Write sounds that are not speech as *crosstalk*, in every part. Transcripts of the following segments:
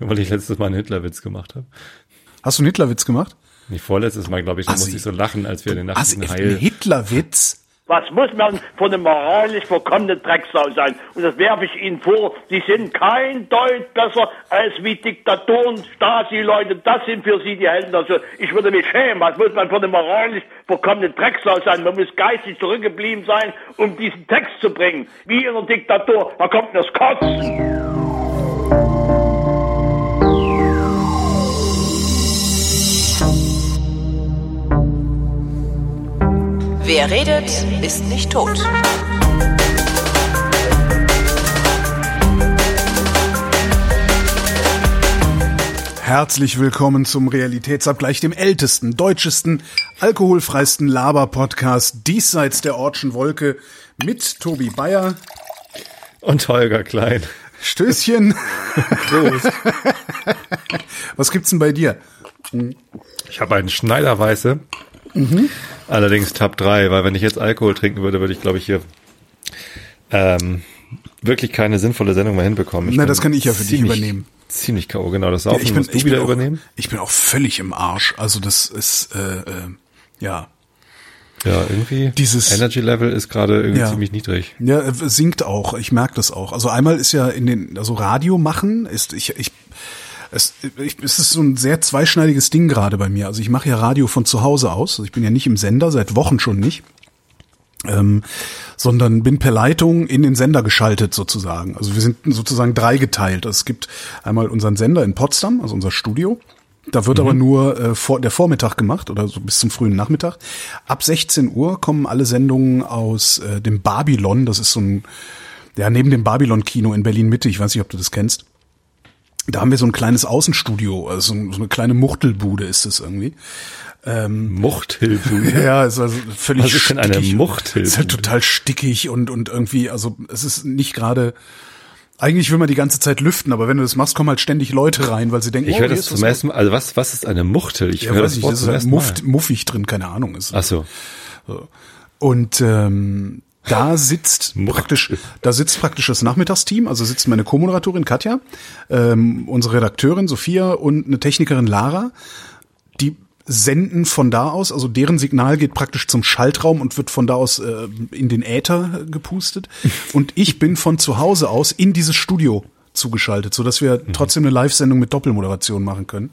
Nur weil ich letztes Mal einen Hitlerwitz gemacht habe. Hast du einen Hitlerwitz gemacht? Nicht vorletztes Mal, glaube ich, da musste ich so lachen, als wir den nach Also, diesem ein Heil... Hitlerwitz? Was muss man von einem moralisch verkommenen Drecksau sein? Und das werfe ich Ihnen vor. Die sind kein Deut besser als wie Diktatoren, Stasi-Leute. Das sind für Sie die Helden. Also ich würde mich schämen. Was muss man von einem moralisch verkommenen Drecksau sein? Man muss geistig zurückgeblieben sein, um diesen Text zu bringen. Wie in einer Diktatur. Da kommt mir das Kotzen. Wer redet, ist nicht tot. Herzlich willkommen zum Realitätsabgleich, dem ältesten, deutschesten, alkoholfreisten Laber-Podcast diesseits der Ortschen Wolke mit Tobi Bayer. Und Holger Klein. Stößchen. Prost. *laughs* Was gibt's denn bei dir? Ich habe einen Schneiderweiße. Mhm. Allerdings Tab 3, weil wenn ich jetzt Alkohol trinken würde, würde ich, glaube ich, hier ähm, wirklich keine sinnvolle Sendung mehr hinbekommen. Ich Na, das kann ich ja für dich ziemlich- übernehmen. Ziemlich K.O., genau. Das Saufen ich bin, musst du wieder auch, übernehmen. Ich bin auch völlig im Arsch. Also das ist, äh, äh, ja, Ja, irgendwie. Dieses- Energy Level ist gerade irgendwie Ja. ziemlich niedrig. Ja, äh, sinkt auch. Ich merke das auch. Also einmal ist ja in den, also Radio machen ist, ich, ich, es, ich, es ist so ein sehr zweischneidiges Ding gerade bei mir. Also ich mache ja Radio von zu Hause aus. Also ich bin ja nicht im Sender, seit Wochen schon nicht. Ähm, sondern bin per Leitung in den Sender geschaltet sozusagen. Also wir sind sozusagen dreigeteilt. Es gibt einmal unseren Sender in Potsdam, also unser Studio. Da wird aber nur äh, vor, der Vormittag gemacht oder so bis zum frühen Nachmittag. Ab 16 Uhr kommen alle Sendungen aus äh, dem Babylon. Das ist so ein, ja, neben dem Babylon-Kino in Berlin-Mitte. Ich weiß nicht, ob du das kennst. Da haben wir so ein kleines Außenstudio, also so eine kleine Muchtelbude ist es irgendwie. Muchthilfe. *laughs* Ja, ist also völlig Was ist denn eine. Muchthilfe? Ist halt total stickig und, und irgendwie, also es ist nicht gerade, eigentlich will man die ganze Zeit lüften, aber wenn du das machst, kommen halt ständig Leute rein, weil sie denken, Ich oh, höre das zum ersten Mal. Also was, was ist eine Muchtel? Ich Ja, höre weiß das ich, Wort das ist halt Mal. muffig drin, keine Ahnung. Ist, Ach so. Und ähm, da sitzt *laughs* praktisch, da sitzt praktisch das Nachmittagsteam, also sitzt meine Co-Moderatorin Katja, ähm, unsere Redakteurin Sophia und eine Technikerin Lara, die senden von da aus, also deren Signal geht praktisch zum Schaltraum und wird von da aus äh, in den Äther gepustet. Und ich bin von zu Hause aus in dieses Studio zugeschaltet, so dass wir trotzdem eine Live-Sendung mit Doppelmoderation machen können.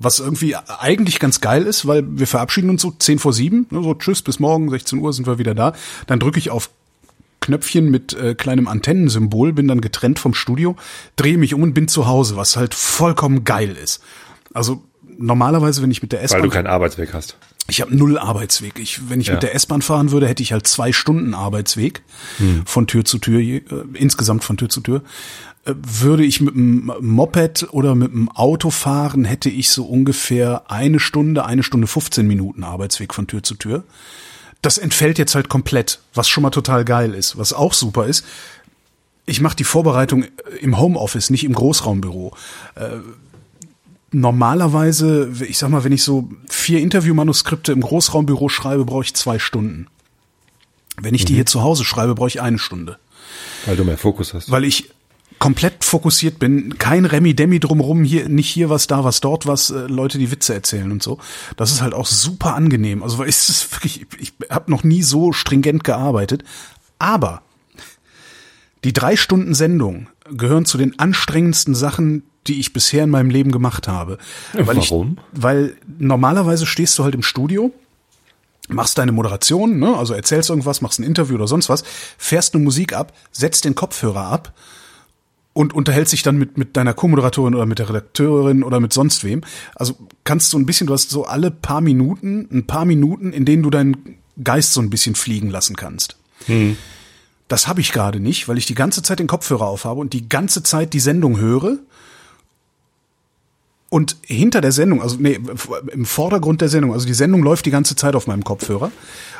Was irgendwie eigentlich ganz geil ist, weil wir verabschieden uns so 10 vor 7, ne, so tschüss, bis morgen, 16 Uhr sind wir wieder da. Dann drücke ich auf Knöpfchen mit äh, kleinem Antennensymbol, bin dann getrennt vom Studio, drehe mich um und bin zu Hause, was halt vollkommen geil ist. Also normalerweise, wenn ich mit der Weil S-Bahn du keinen Arbeitsweg hast. ich habe null Arbeitsweg. Ich, wenn ich Ja. mit der S-Bahn fahren würde, hätte ich halt zwei Stunden Arbeitsweg von Tür zu Tür, äh, insgesamt von Tür zu Tür. Äh, würde ich mit dem Moped oder mit dem Auto fahren, hätte ich so ungefähr eine Stunde, eine Stunde 15 Minuten Arbeitsweg von Tür zu Tür. Das entfällt jetzt halt komplett, was schon mal total geil ist. Was auch super ist, ich mache die Vorbereitung im Homeoffice, nicht im Großraumbüro normalerweise, ich sag mal, wenn ich so vier Interviewmanuskripte im Großraumbüro schreibe, brauche ich zwei Stunden. Wenn ich die hier zu Hause schreibe, brauche ich eine Stunde. Weil du mehr Fokus hast. Weil ich komplett fokussiert bin, kein Remi-Demi drumrum, hier, nicht hier was, da was, dort was, äh, Leute, die Witze erzählen und so. Das ist halt auch super angenehm. Also weil *laughs* es ist wirklich, ich habe noch nie so stringent gearbeitet. Aber die drei Stunden Sendung gehören zu den anstrengendsten Sachen, die ich bisher in meinem Leben gemacht habe. Weil Warum? Ich, weil normalerweise stehst du halt im Studio, machst deine Moderation, ne, also erzählst irgendwas, machst ein Interview oder sonst was, fährst eine Musik ab, setzt den Kopfhörer ab und unterhältst dich dann mit, mit deiner Co-Moderatorin oder mit der Redakteurin oder mit sonst wem. Also kannst du ein bisschen, du hast so alle paar Minuten, ein paar Minuten, in denen du deinen Geist so ein bisschen fliegen lassen kannst. Das habe ich gerade nicht, weil ich die ganze Zeit den Kopfhörer aufhabe und die ganze Zeit die Sendung höre. Und hinter der Sendung, also nee, im Vordergrund der Sendung, also die Sendung läuft die ganze Zeit auf meinem Kopfhörer.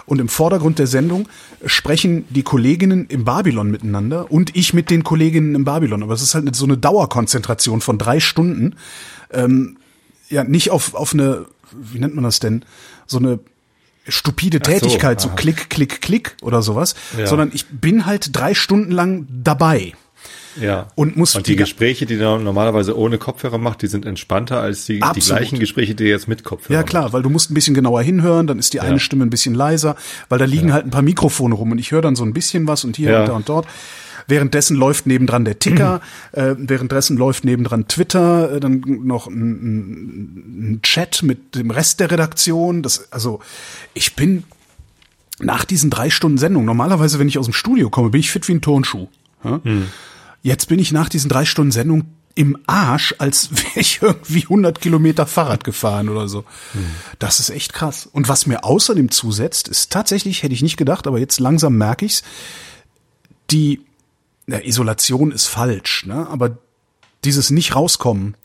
Und im Vordergrund der Sendung sprechen die Kolleginnen im Babylon miteinander und ich mit den Kolleginnen im Babylon. Aber es ist halt so eine Dauerkonzentration von drei Stunden. Ähm, ja, nicht auf, auf eine, wie nennt man das denn? So eine stupide so, Tätigkeit, so, aha. klick, klick, klick oder sowas, Ja. sondern ich bin halt drei Stunden lang dabei. Ja. Und muss und die, die Gespräche, die du normalerweise ohne Kopfhörer macht, die sind entspannter als die, die gleichen Gespräche, die jetzt mit Kopfhörer Ja klar, weil du musst ein bisschen genauer hinhören, dann ist die eine Ja. Stimme ein bisschen leiser, weil da liegen halt ein paar Mikrofone rum und ich höre dann so ein bisschen was und hier Ja. und da und dort. Währenddessen läuft nebendran der Ticker, *clears throat* äh, währenddessen läuft nebendran Twitter, äh, dann noch ein, ein, Chat mit dem Rest der Redaktion. Das, also ich bin nach diesen drei Stunden Sendung, normalerweise, wenn ich aus dem Studio komme, bin ich fit wie ein Turnschuh. Ja? Jetzt bin ich nach diesen drei Stunden Sendung im Arsch, als *laughs* wäre ich irgendwie 100 Kilometer Fahrrad gefahren oder so. Das ist echt krass. Und was mir außerdem zusetzt, ist tatsächlich, hätte ich nicht gedacht, aber jetzt langsam merke ich's, die ja, Isolation ist falsch, ne? aber dieses nicht rauskommen,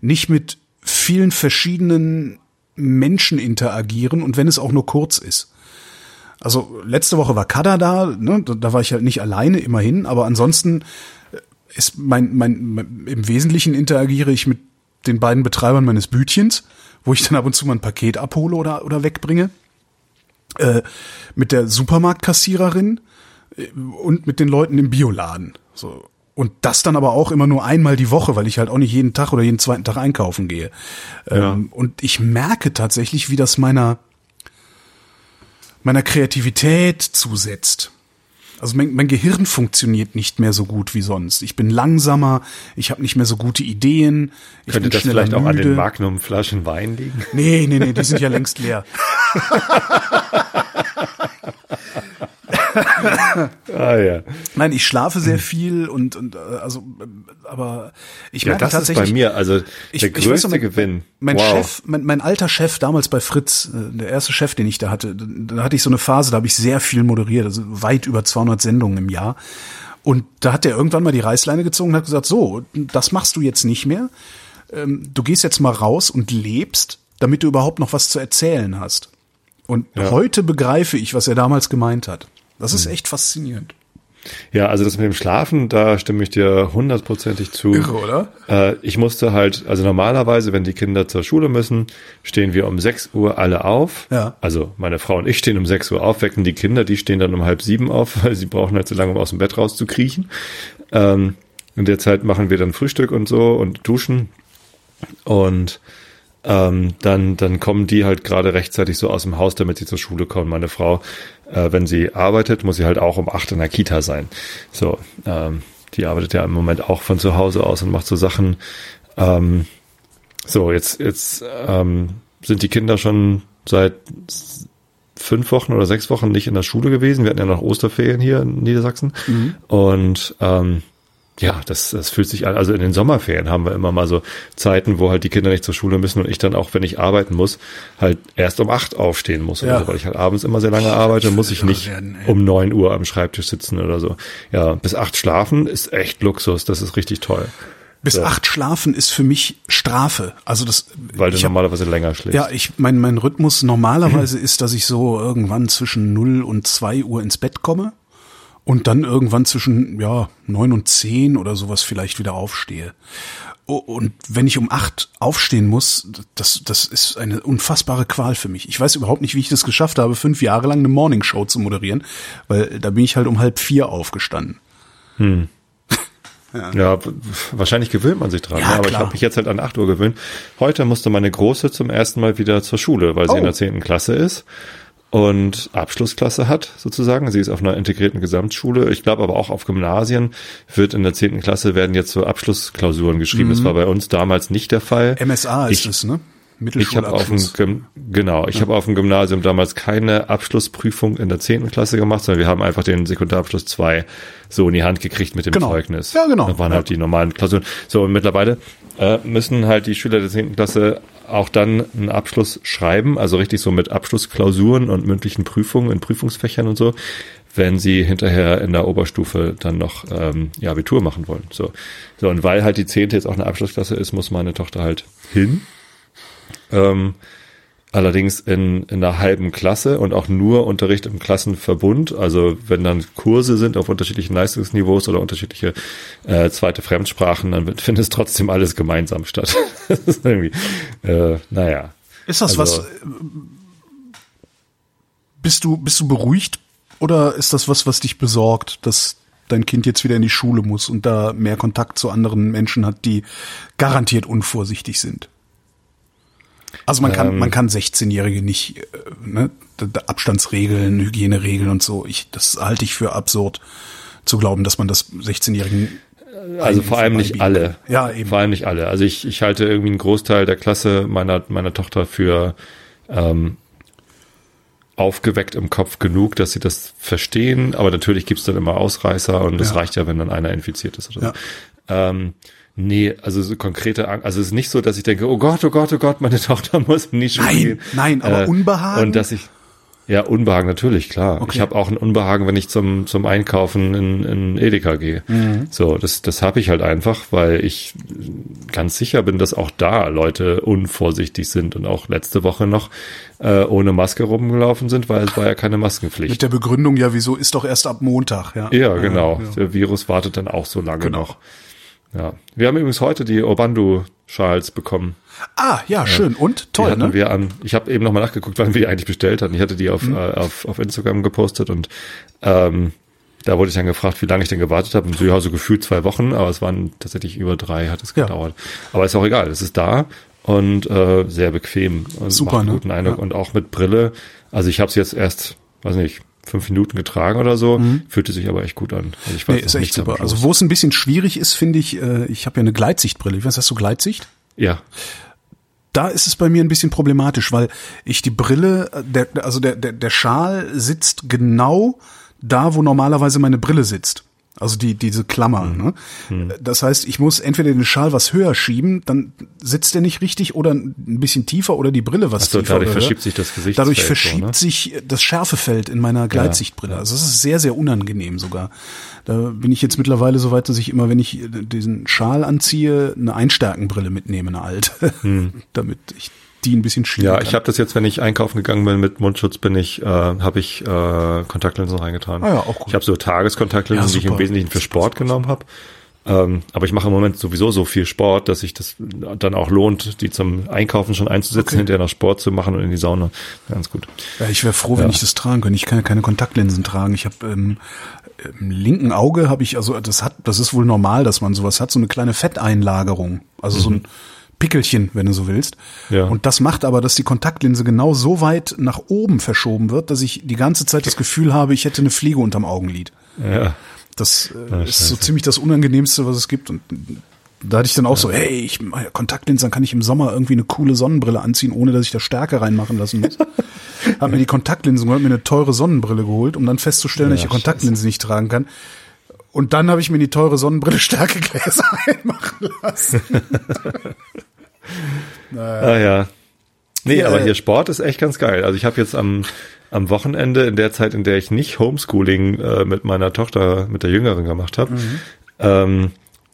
nicht mit vielen verschiedenen Menschen interagieren und wenn es auch nur kurz ist. Also letzte Woche war Kada da, ne? da, war ich halt nicht alleine, immerhin, aber ansonsten äh, ist mein, mein, mein im Wesentlichen interagiere ich mit den beiden Betreibern meines Bütchens, wo ich dann ab und zu mal ein Paket abhole oder, oder wegbringe, äh, mit der Supermarktkassiererin äh, und mit den Leuten im Bioladen. So. Und das dann aber auch immer nur einmal die Woche, weil ich halt auch nicht jeden Tag oder jeden zweiten Tag einkaufen gehe. Ähm, und ich merke tatsächlich, wie das meiner, meiner Kreativität zusetzt. Also mein, mein Gehirn funktioniert nicht mehr so gut wie sonst. Ich bin langsamer, ich habe nicht mehr so gute Ideen. Ich Könnte bin das vielleicht auch an müde. den Magnum-Flaschen Wein liegen? Nee, nee, nee, die sind ja längst leer. *laughs* *laughs* Ah ja. Nein, ich schlafe sehr viel und, und äh, also, äh, aber ich Ja, merke das ist tatsächlich. bei mir, also Ich, der ich größte weiß noch, mein, Gewinn. Mein wow. Chef, mein, mein alter Chef damals bei Fritz, äh, der erste Chef, den ich da hatte, da hatte ich so eine Phase, da habe ich sehr viel moderiert, also weit über 200 Sendungen im Jahr. Und da hat er irgendwann mal die Reißleine gezogen und hat gesagt, so, das machst du jetzt nicht mehr. Ähm, Du gehst jetzt mal raus und lebst, damit du überhaupt noch was zu erzählen hast. Und heute begreife ich, was er damals gemeint hat. Das Hm. ist echt faszinierend. Ja, also das mit dem Schlafen, da stimme ich dir hundertprozentig zu. Irre, oder? Äh, ich musste halt, also normalerweise, wenn die Kinder zur Schule müssen, stehen wir um 6 Uhr alle auf. Ja. Also meine Frau und ich stehen um 6 Uhr auf, wecken die Kinder, die stehen dann um halb sieben auf, weil sie brauchen halt so lange, um aus dem Bett rauszukriechen. Ähm, in der Zeit machen wir dann Frühstück und so und duschen. Und ähm, dann, dann kommen die halt gerade rechtzeitig so aus dem Haus, damit sie zur Schule kommen. Meine Frau, äh, wenn sie arbeitet, muss sie halt auch um acht in der Kita sein. So, ähm, die arbeitet ja im Moment auch von zu Hause aus und macht so Sachen. Ähm, so, jetzt, jetzt ähm, sind die Kinder schon seit fünf Wochen oder sechs Wochen nicht in der Schule gewesen. Wir hatten ja noch Osterferien hier in Niedersachsen. Und ähm, ja, das, das fühlt sich an. Also in den Sommerferien haben wir immer mal so Zeiten, wo halt die Kinder nicht zur Schule müssen und ich dann auch, wenn ich arbeiten muss, halt erst um acht aufstehen muss. Oder Ja. so, weil ich halt abends immer sehr lange arbeite, muss ich nicht werden, um neun Uhr am Schreibtisch sitzen oder so. Ja, bis acht schlafen ist echt Luxus. Das ist richtig toll. Bis Ja. acht schlafen ist für mich Strafe. Also das, Weil du ich hab- normalerweise länger schläfst. Ja, ich mein mein Rhythmus normalerweise *clears throat* ist, dass ich so irgendwann zwischen 0 und 2 Uhr ins Bett komme und dann irgendwann zwischen ja 9 und 10 oder sowas vielleicht wieder aufstehe. Und wenn ich um acht aufstehen muss, das, das ist eine unfassbare Qual für mich. Ich weiß überhaupt nicht, wie ich das geschafft habe, fünf Jahre lang eine Morningshow zu moderieren, weil da bin ich halt um halb vier aufgestanden. *laughs* Ja, w- wahrscheinlich gewöhnt man sich dran. Ja, ne? aber ich klar. habe mich jetzt halt an 8 Uhr gewöhnt. Heute musste meine Große zum ersten Mal wieder zur Schule, weil sie Oh. in der 10. Klasse ist und Abschlussklasse hat, sozusagen. Sie ist auf einer integrierten Gesamtschule. Ich glaube aber auch auf Gymnasien wird in der 10. Klasse werden jetzt so Abschlussklausuren geschrieben. Das war bei uns damals nicht der Fall. MSA ist Ich- es, ne? Ich habe auf dem genau, ich habe auf dem Gymnasium damals keine Abschlussprüfung in der 10. Klasse gemacht, sondern wir haben einfach den Sekundarabschluss 2 so in die Hand gekriegt mit dem Genau. Zeugnis. Ja, genau. Da waren Ja. halt die normalen Klausuren. So, und mittlerweile äh, müssen halt die Schüler der 10. Klasse auch dann einen Abschluss schreiben, also richtig so mit Abschlussklausuren und mündlichen Prüfungen in Prüfungsfächern und so, wenn sie hinterher in der Oberstufe dann noch ähm, ja, Abitur machen wollen. So. so, und weil halt die 10. jetzt auch eine Abschlussklasse ist, muss meine Tochter halt hin. Ähm, allerdings in, in einer halben Klasse und auch nur Unterricht im Klassenverbund. Also wenn dann Kurse sind auf unterschiedlichen Leistungsniveaus oder unterschiedliche äh, zweite Fremdsprachen, dann *laughs* findet es trotzdem alles gemeinsam statt. *laughs* das ist irgendwie, äh, naja. Ist das Also- was? äh, Bist du bist du beruhigt oder ist das was, was dich besorgt, dass dein Kind jetzt wieder in die Schule muss und da mehr Kontakt zu anderen Menschen hat, die garantiert unvorsichtig sind. Also man kann, Ähm. man kann 16-Jährige nicht, äh, ne, Abstandsregeln, Hygieneregeln und so. Ich, das halte ich für absurd zu glauben, dass man das 16-Jährigen Also vor allem nicht alle. Ja, eben. Vor allem nicht alle. Also ich, ich halte irgendwie einen Großteil der Klasse meiner, meiner Tochter für ähm, aufgeweckt im Kopf genug, dass sie das verstehen. Aber natürlich gibt's dann immer Ausreißer und das Ja. reicht ja, wenn dann einer infiziert ist oder Ja. so. Ähm, nee, also so konkrete Angst. Also es ist nicht so, dass ich denke, oh Gott, oh Gott, oh Gott, meine *laughs* Tochter muss die Schule Nein, gehen. nein, aber Unbehagen? Und dass ich ja, Unbehagen natürlich, klar. Okay. Ich habe auch ein Unbehagen, wenn ich zum, zum Einkaufen in, in Edeka gehe. Mhm. So, das, das habe ich halt einfach, weil ich ganz sicher bin, dass auch da Leute unvorsichtig sind und auch letzte Woche noch äh, ohne Maske rumgelaufen sind, weil es war ja keine mit Maskenpflicht. der Begründung, ja, wieso ist doch erst ab Montag, ja. Ja, genau. Ja, ja. Der Virus wartet dann auch so lange Genau. noch. Ja. Wir haben übrigens heute die Obandu-Schals bekommen. Ah, ja, schön. Und? Die Toll, hatten ne? wir an. Ich habe eben nochmal nachgeguckt, wann wir die eigentlich bestellt hatten. Ich hatte die auf, Mhm. äh, auf, auf Instagram gepostet und ähm, da wurde ich dann gefragt, wie lange ich denn gewartet habe. Und ja, so gefühlt zwei Wochen, aber es waren tatsächlich über drei, hat es Ja. gedauert. Aber ist auch egal, es ist da und äh, sehr bequem und Super, macht einen ne? guten Eindruck Ja. und auch mit Brille. Also ich habe es jetzt erst, weiß nicht, fünf Minuten getragen oder so, fühlte sich aber echt gut an. Also ich weiß Mhm. Nee, ist echt super. Also wo es ein bisschen schwierig ist, finde ich, äh, ich habe ja eine Gleitsichtbrille. Ich weiß, hast du Gleitsicht? ja, Da ist es bei mir ein bisschen problematisch, weil ich die Brille, der, also der, der, der Schal sitzt genau da, wo normalerweise meine Brille sitzt. Also die, diese Klammer. Mhm. Ne? Das heißt, ich muss entweder den Schal was höher schieben, dann sitzt der nicht richtig oder ein bisschen tiefer oder die Brille was Ach so, tiefer. dadurch oder verschiebt sich das Gesichtsfeld Dadurch so, verschiebt ne? sich das Schärfefeld in meiner Gleitsichtbrille. Also es ist sehr, sehr unangenehm sogar. Da bin ich jetzt mittlerweile so weit, dass ich immer, wenn ich diesen Schal anziehe, eine Einstärkenbrille mitnehme, eine alte, *laughs* damit ich die ein bisschen schieben. Ja, kann. ich habe das jetzt, wenn ich einkaufen gegangen bin mit Mundschutz, bin ich, äh, habe ich äh, Kontaktlinsen reingetan. Ah ja, auch gut. Ich habe so Tageskontaktlinsen, Ja, die ich im super. Wesentlichen für Sport genommen habe. Ähm, aber ich mache im Moment sowieso so viel Sport, dass sich das dann auch lohnt, die zum Einkaufen schon einzusetzen, Okay. hinterher noch Sport zu machen und in die Sauna. Ganz gut. Ja, ich wäre froh, wenn Ja. ich das tragen könnte. Ich kann ja keine Kontaktlinsen tragen. Ich habe ähm, im linken Auge habe ich also das hat das ist wohl normal, dass man sowas hat, so eine kleine Fetteinlagerung, also so ein Pickelchen, wenn du so willst. Ja. Und das macht aber, dass die Kontaktlinse genau so weit nach oben verschoben wird, dass ich die ganze Zeit das Gefühl habe, ich hätte eine Fliege unterm Augenlid. Ja. Das äh, Ah, ist so ziemlich das Unangenehmste, was es gibt. Und da hatte ich dann auch so, hey, ich Kontaktlinsen, dann kann ich im Sommer irgendwie eine coole Sonnenbrille anziehen, ohne dass ich da Stärke reinmachen lassen muss. *laughs* Hab mir die Kontaktlinsen geholt, mir eine teure Sonnenbrille geholt, um dann festzustellen, dass ich die Ja, Kontaktlinsen nicht tragen kann. Und dann habe ich mir die teure Sonnenbrille *laughs* Stärkegläser *laughs* einmachen lassen. Ah ja. Nee, Ja, aber hier Sport ist echt ganz geil. Also ich habe jetzt am, am Wochenende, in der Zeit, in der ich nicht Homeschooling äh, mit meiner Tochter, mit der Jüngeren gemacht habe, ähm,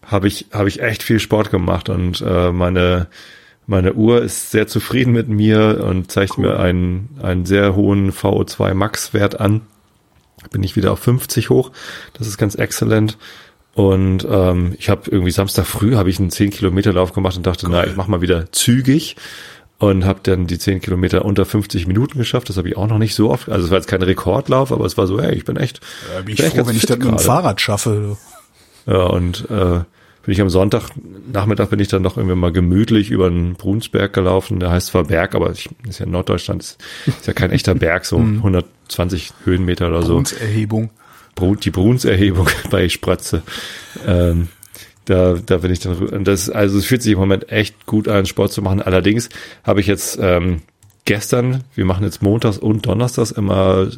habe ich, habe ich echt viel Sport gemacht und äh, meine, meine Uhr ist sehr zufrieden mit mir und zeigt mir einen, einen sehr hohen VO2 Max Wert an. Bin ich wieder auf 50 hoch. Das ist ganz exzellent. Und ähm, ich habe irgendwie Samstag früh habe ich einen 10 Kilometer Lauf gemacht und dachte, na, ich mach mal wieder zügig und habe dann die 10 Kilometer unter 50 Minuten geschafft. Das habe ich auch noch nicht so oft. Also es war jetzt kein Rekordlauf, aber es war so, hey, ich bin echt. Da bin ich bin echt froh, ganz wenn ich das mit dem. Fahrrad schaffe. Ja, und äh, bin ich am Sonntag, Nachmittag bin ich dann noch irgendwie mal gemütlich über den Brunsberg gelaufen. Der heißt zwar Berg, aber ich, ist ja in Norddeutschland, ist, ist ja kein echter Berg, so *laughs* 120 Höhenmeter oder so. Erhebung. Brun, die Brunserhebung *laughs* bei Spratze. Ähm, da, da bin ich dann, das, also es fühlt sich im Moment echt gut an, Sport zu machen. Allerdings habe ich jetzt ähm, gestern, wir machen jetzt montags und donnerstags immer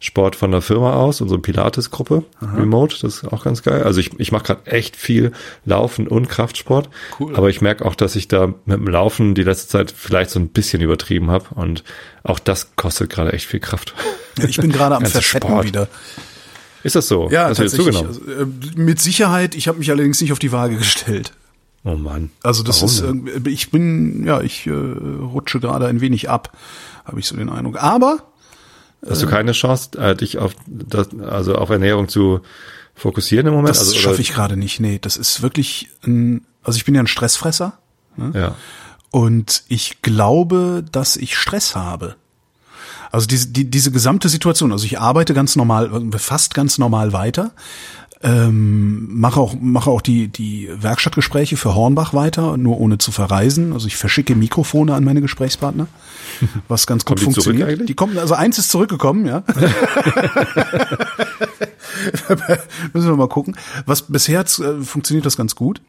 Sport von der Firma aus, unsere Pilates-Gruppe, Remote, das ist auch ganz geil. Also ich, ich mache gerade echt viel Laufen und Kraftsport, Cool. aber ich merke auch, dass ich da mit dem Laufen die letzte Zeit vielleicht so ein bisschen übertrieben habe und auch das kostet gerade echt viel Kraft. Ich bin gerade am *laughs* Ganzer Verfetten Sport. wieder. Ist das so? Ja, Hast tatsächlich. zugenommen? Also, äh, mit Sicherheit. Ich habe mich allerdings nicht auf die Waage gestellt. Oh Mann. Also das Warum ist, irgendwie- ich bin, ja, ich äh, rutsche gerade ein wenig ab, habe ich so den Eindruck. Aber Hast du keine Chance, äh, dich auf das, also auf Ernährung zu fokussieren im Moment? das also, schaffe ich gerade nicht. Nee, das ist wirklich ein, also ich bin ja ein Stressfresser Ja. und ich glaube, dass ich Stress habe. Also diese, die, diese gesamte Situation, also ich arbeite ganz normal, fast ganz normal weiter, Ähm, mache auch mache auch die die Werkstattgespräche für Hornbach weiter, nur ohne zu verreisen. Also ich verschicke Mikrofone an meine Gesprächspartner, *laughs* was ganz gut die funktioniert. Die kommen also eins ist zurückgekommen, ja. *laughs* *laughs* Müssen wir mal gucken. Was bisher äh, funktioniert das ganz gut.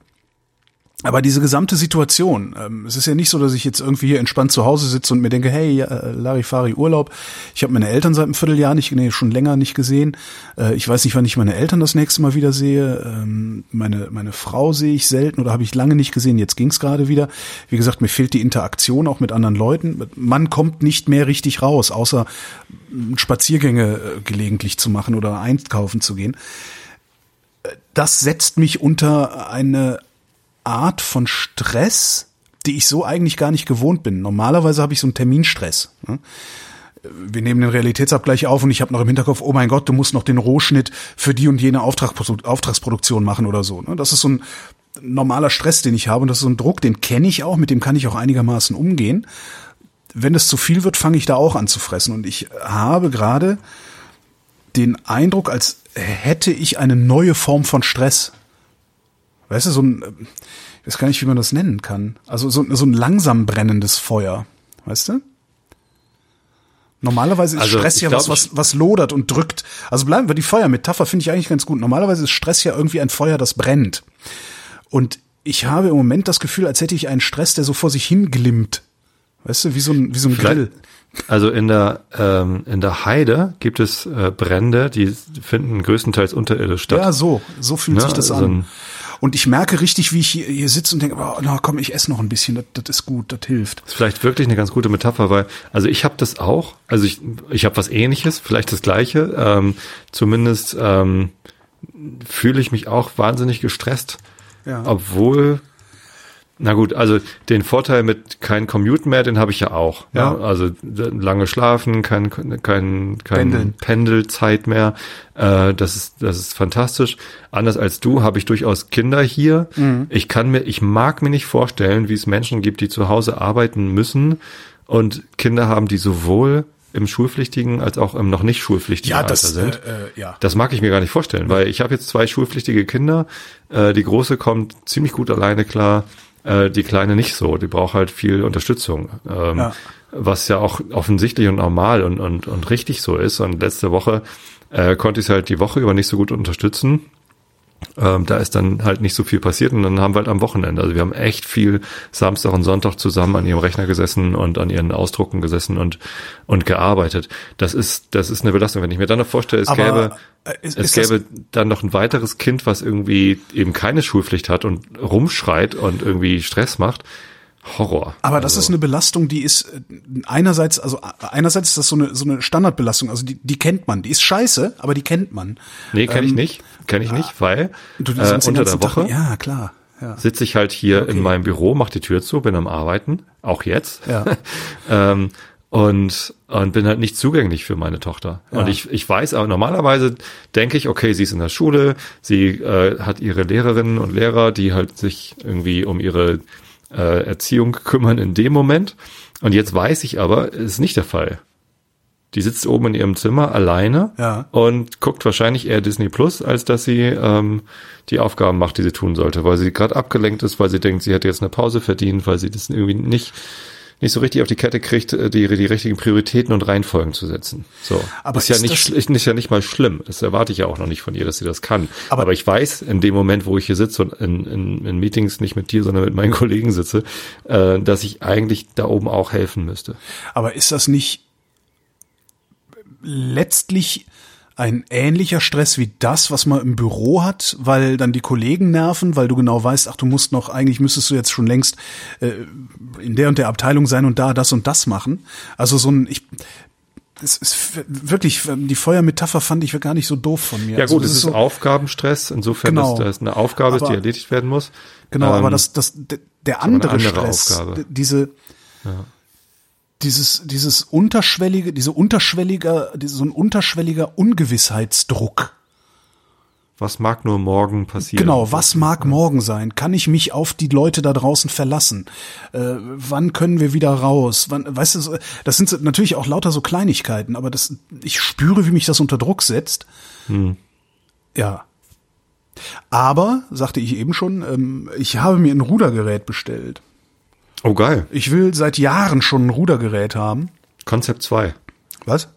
Aber diese gesamte Situation, ähm, es ist ja nicht so, dass ich jetzt irgendwie hier entspannt zu Hause sitze und mir denke, hey, äh, Larifari Urlaub. Ich habe meine Eltern seit einem Vierteljahr nicht, nee, schon länger nicht gesehen. Äh, ich weiß nicht, wann ich meine Eltern das nächste Mal wieder sehe. Ähm, meine meine Frau sehe ich selten oder habe ich lange nicht gesehen. Jetzt ging's gerade wieder. Wie gesagt, mir fehlt die Interaktion auch mit anderen Leuten. Man kommt nicht mehr richtig raus, außer äh, Spaziergänge äh, gelegentlich zu machen oder einkaufen zu gehen. Das setzt mich unter eine Art von Stress, die ich so eigentlich gar nicht gewohnt bin. Normalerweise habe ich so einen Terminstress. ne? Wir nehmen den Realitätsabgleich auf und ich habe noch im Hinterkopf, oh mein Gott, du musst noch den Rohschnitt für die und jene Auftragsprodu- Auftragsproduktion machen oder so. ne? Das ist so ein normaler Stress, den ich habe und das ist so ein Druck, den kenne ich auch, mit dem kann ich auch einigermaßen umgehen. Wenn es zu viel wird, fange ich da auch an zu fressen und ich habe gerade den Eindruck, als hätte ich eine neue Form von Stress. Weißt du, so ein, ich weiß gar nicht, wie man das nennen kann. Also so, so ein langsam brennendes Feuer. Weißt du? Normalerweise ist Also, Stress ja glaub, was, was, was lodert und drückt. Also bleiben wir die Feuermetapher, finde ich eigentlich ganz gut. Normalerweise ist Stress ja irgendwie ein Feuer, das brennt. Und ich habe im Moment das Gefühl, als hätte ich einen Stress, der so vor sich hinglimmt. Weißt du, wie so ein, wie so ein Vielleicht- Grill. Also in der ähm, in der Heide gibt es äh, Brände, die finden größtenteils unterirdisch statt. Ja, so, so fühlt Ne, sich das so an. ein- und ich merke richtig, wie ich hier, hier sitze und denke, oh, na komm, ich esse noch ein bisschen, das, das ist gut, das hilft. ist vielleicht wirklich eine ganz gute Metapher, weil also ich habe das auch, also ich ich habe was Ähnliches, vielleicht das Gleiche. Ähm, zumindest ähm, fühle ich mich auch wahnsinnig gestresst, Ja. obwohl na gut, also den Vorteil mit kein Commute mehr, den habe ich ja auch. Ja. Ne? Also lange schlafen, kein kein kein Pendeln. Pendelzeit mehr. Äh, das ist das ist fantastisch. Anders als du habe ich durchaus Kinder hier. Mhm. Ich kann mir, ich mag mir nicht vorstellen, wie es Menschen gibt, die zu Hause arbeiten müssen und Kinder haben, die sowohl im schulpflichtigen als auch im noch nicht schulpflichtigen Ja, Alter das, sind. äh, äh, ja. Das mag ich mir gar nicht vorstellen, weil ich habe jetzt zwei schulpflichtige Kinder. Äh, die große kommt ziemlich gut alleine klar, äh, die kleine nicht so. Die braucht halt viel Unterstützung. Ähm, Ja. Was ja auch offensichtlich und normal und, und, und richtig so ist. Und letzte Woche äh, konnte ich es halt die Woche über nicht so gut unterstützen. Ähm, da ist dann halt nicht so viel passiert und dann haben wir halt am Wochenende. Also wir haben echt viel Samstag und Sonntag zusammen an ihrem Rechner gesessen und an ihren Ausdrucken gesessen und, und gearbeitet. Das ist, das ist eine Belastung. Wenn ich mir dann noch vorstelle, es Aber, gäbe, äh, ist- es ist gäbe dann noch ein weiteres Kind, was irgendwie eben keine Schulpflicht hat und rumschreit und irgendwie Stress macht. Horror. Aber das Also, ist eine Belastung, die ist äh, einerseits, also äh, einerseits ist das so eine so eine Standardbelastung, also die, die kennt man, die ist scheiße, aber die kennt man. Nee, kenne ich nicht. Kenne ich nicht, weil ähm, Du, äh, unter der Tag- Woche ja klar, ja. sitze ich halt hier in meinem Büro, mache die Tür zu, bin am Arbeiten, auch jetzt. Ja. *laughs* ähm, und, und bin halt nicht zugänglich für meine Tochter. Ja. Und ich, ich weiß, aber normalerweise denke ich, okay, sie ist in der Schule, sie äh, hat ihre Lehrerinnen und Lehrer, die halt sich irgendwie um ihre äh, Erziehung kümmern in dem Moment. Und jetzt weiß ich aber, es ist nicht der Fall. Die sitzt oben in ihrem Zimmer alleine Ja. und guckt wahrscheinlich eher Disney Plus, als dass sie ähm, die Aufgaben macht, die sie tun sollte, weil sie gerade abgelenkt ist, weil sie denkt, sie hätte jetzt eine Pause verdient, weil sie das irgendwie nicht nicht so richtig auf die Kette kriegt, äh, die, die richtigen Prioritäten und Reihenfolgen zu setzen. So. Aber ist ja ist nicht, das- schl- ist nicht ja nicht mal schlimm. Das erwarte ich ja auch noch nicht von ihr, dass sie das kann. Aber- Aber, ich weiß, in dem Moment, wo ich hier sitze und in, in, in Meetings nicht mit dir, sondern mit meinen *laughs* Kollegen sitze, äh, dass ich eigentlich da oben auch helfen müsste. Aber ist das nicht letztlich ein ähnlicher Stress wie das, was man im Büro hat, weil dann die Kollegen nerven, weil du genau weißt, ach, du musst noch, eigentlich müsstest du jetzt schon längst äh, in der und der Abteilung sein und da das und das machen. Also so ein, ich, es ist wirklich, die Feuermetapher fand ich gar nicht so doof von mir. Ja also gut, das es ist, so, Aufgabenstress, insofern, Genau. dass das eine Aufgabe ist, Aber- die erledigt werden muss. Genau, Ähm, aber das, das, der andere, Stress, diese, dieses, dieses unterschwellige, diese unterschwelliger, diese, so ein unterschwelliger Ungewissheitsdruck. Was mag nur morgen passieren? Genau, was mag morgen sein? Kann ich mich auf die Leute da draußen verlassen? Äh, wann können wir wieder raus? Wann, weißt du, das sind natürlich auch lauter so Kleinigkeiten, aber das, ich spüre, wie mich das unter Druck setzt. Hm. Ja. Aber, sagte ich eben schon, ähm, ich habe mir ein Rudergerät bestellt. Oh, geil. Ich will seit Jahren schon ein Rudergerät haben. Konzept 2. Was?